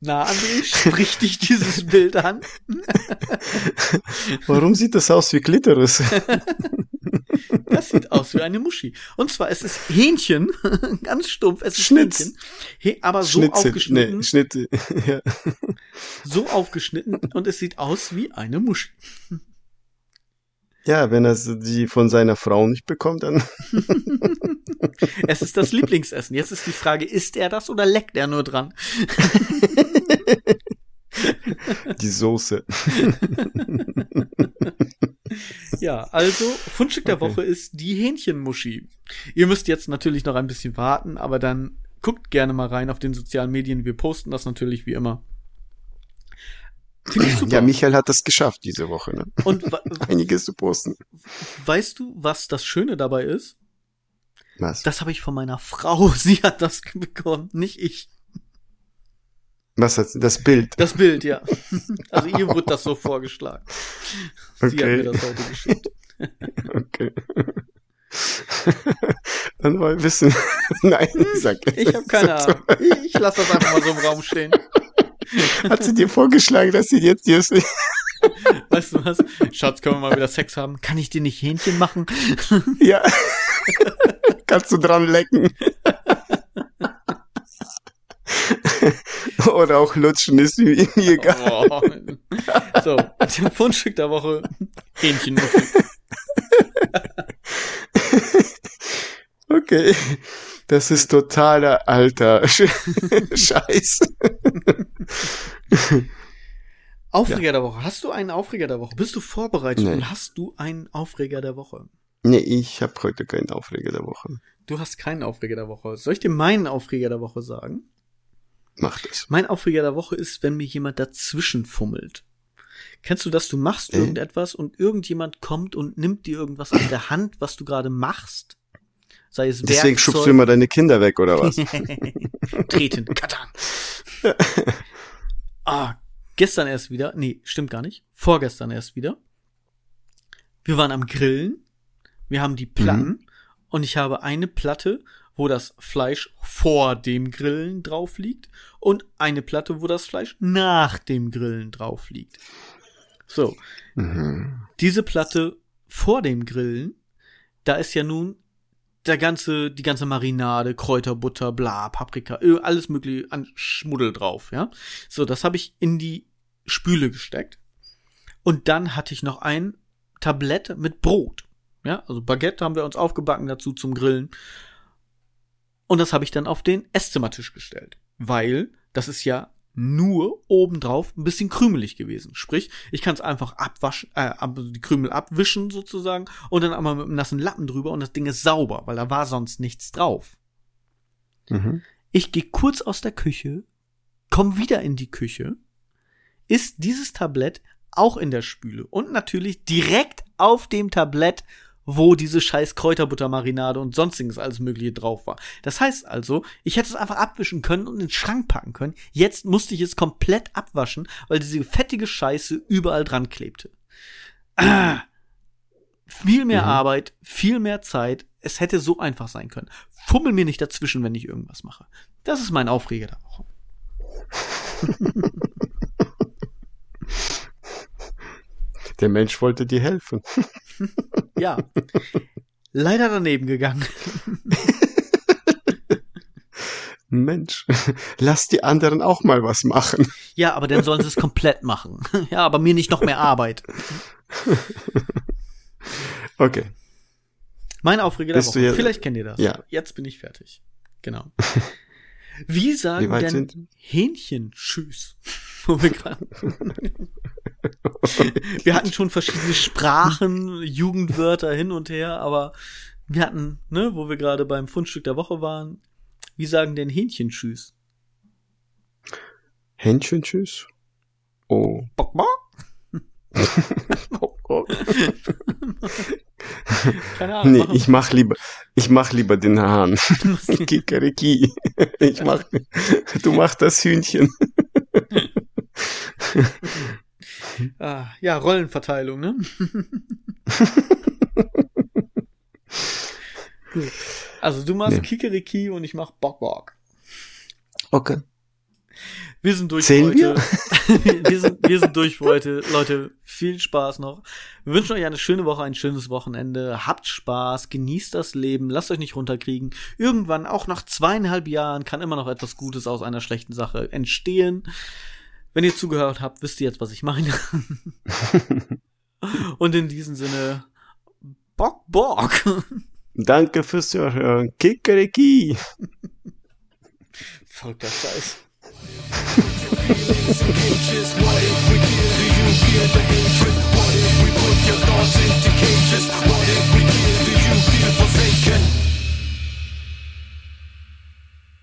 Na, André, spricht dich dieses Bild an? Warum sieht das aus wie Klitoris? Das sieht aus wie eine Muschi. Und zwar, es ist Hähnchen, ganz stumpf, es ist Schnitz. Hähnchen, He aber so Schnitzel. aufgeschnitten, Nee, Schnitt. Ja. so aufgeschnitten und es sieht aus wie eine Muschi. Ja, wenn er die von seiner Frau nicht bekommt, dann. Es ist das Lieblingsessen. Jetzt ist die Frage, isst er das oder leckt er nur dran? Die Soße. Ja, also Fundstück der Okay. Woche ist die Hähnchenmuschi. Ihr müsst jetzt natürlich noch ein bisschen warten, aber dann guckt gerne mal rein auf den sozialen Medien. Wir posten das natürlich wie immer. Ich. Ja, Michael hat das geschafft diese Woche. Ne? Und Einiges zu posten. weißt du, was das Schöne dabei ist? Was? Das habe ich von meiner Frau. Sie hat das bekommen, nicht ich. Was hat das Bild? Das Bild, ja. Also ihr wurde das so vorgeschlagen. Sie hat Okay. mir das heute geschickt. Okay. Dann wollen wir wissen. Nein, sag Ich habe keine Ahnung. Ich, ich lasse das einfach mal so im Raum stehen. Hat sie dir vorgeschlagen, dass sie jetzt hier ist? Weißt du was? Schatz, können wir mal wieder Sex haben? Kann ich dir nicht Hähnchen machen? Ja. Kannst du dran lecken. Oder auch lutschen, ist mir egal. Oh. So, zum Fundstück der Woche Hähnchen. Okay. Das ist totaler alter Sch Scheiß. Aufreger der Woche. Hast du einen Aufreger der Woche? Bist du vorbereitet Nee. und hast du einen Aufreger der Woche? Nee, ich habe heute keinen Aufreger der Woche. Du hast keinen Aufreger der Woche. Soll ich dir meinen Aufreger der Woche sagen? Mach das. Mein Aufreger der Woche ist, wenn mir jemand dazwischen fummelt. Kennst du das? Du machst Äh? irgendetwas und irgendjemand kommt und nimmt dir irgendwas aus der Hand, was du gerade machst. Sei es Deswegen schubst du Werkzeug, immer deine Kinder weg, oder was? Treten, Katan. ah, gestern erst wieder. Nee, stimmt gar nicht. Vorgestern erst wieder. Wir waren am Grillen. Wir haben die Platten. Und ich habe eine Platte, wo das Fleisch vor dem Grillen drauf liegt. Und eine Platte, wo das Fleisch nach dem Grillen drauf liegt. So. Mhm. Diese Platte vor dem Grillen, da ist ja nun der ganze, die ganze Marinade, Kräuterbutter, bla, Paprika, Öl, alles mögliche an Schmuddel drauf, ja. So, das habe ich in die Spüle gesteckt. Und dann hatte ich noch ein Tablett mit Brot. Ja, also Baguette haben wir uns aufgebacken dazu zum Grillen. Und das habe ich dann auf den Esszimmertisch gestellt. Weil das ist ja nur obendrauf ein bisschen krümelig gewesen. Sprich, ich kann es einfach abwaschen, äh, die Krümel abwischen sozusagen und dann einmal mit einem nassen Lappen drüber und das Ding ist sauber, weil da war sonst nichts drauf. Mhm. Ich gehe kurz aus der Küche, komm wieder in die Küche, ist dieses Tablett auch in der Spüle und natürlich direkt auf dem Tablett, wo diese scheiß Kräuterbuttermarinade und sonstiges alles mögliche drauf war. Das heißt also, ich hätte es einfach abwischen können und in den Schrank packen können. Jetzt musste ich es komplett abwaschen, weil diese fettige Scheiße überall dran klebte. Ah. Viel mehr Mhm. Arbeit, viel mehr Zeit. Es hätte so einfach sein können. Fummel mir nicht dazwischen, wenn ich irgendwas mache. Das ist mein Aufreger der Woche. Der Mensch wollte dir helfen. Ja. Leider daneben gegangen. Mensch, lass die anderen auch mal was machen. Ja, aber dann sollen sie es komplett machen. Ja, aber mir nicht noch mehr Arbeit. Okay. Mein Aufreger der Woche. jetzt- Vielleicht kennt ihr das. Ja. Jetzt bin ich fertig. Genau. Wie sagen Wie denn sind- Hähnchen Tschüss? Wir hatten schon verschiedene Sprachen, Jugendwörter hin und her, aber wir hatten, ne, wo wir gerade beim Fundstück der Woche waren, wie sagen denn Hähnchen Tschüss? Händchen, tschüss. Oh. Bock, bock? Keine Ahnung. Nee, ich mach lieber, ich mach lieber den Hahn. Kikeriki. Ich mach, du mach das Hühnchen. ah, ja, Rollenverteilung, ne? Gut. Also du machst Nee. Kikeriki und ich mach Bock Bock. Okay. Wir sind durch Zählen heute. wir, sind, wir sind durch heute. Leute, viel Spaß noch. Wir wünschen euch eine schöne Woche, ein schönes Wochenende. Habt Spaß, genießt das Leben, lasst euch nicht runterkriegen. Irgendwann, auch nach zweieinhalb Jahren, kann immer noch etwas Gutes aus einer schlechten Sache entstehen. Wenn ihr zugehört habt, wisst ihr jetzt, was ich meine. Und in diesem Sinne, Bock, Bock. Danke fürs Zuhören. Kikeriki. Voll der Scheiß. What if we put your thoughts into cages? What if we give you feel forsaken?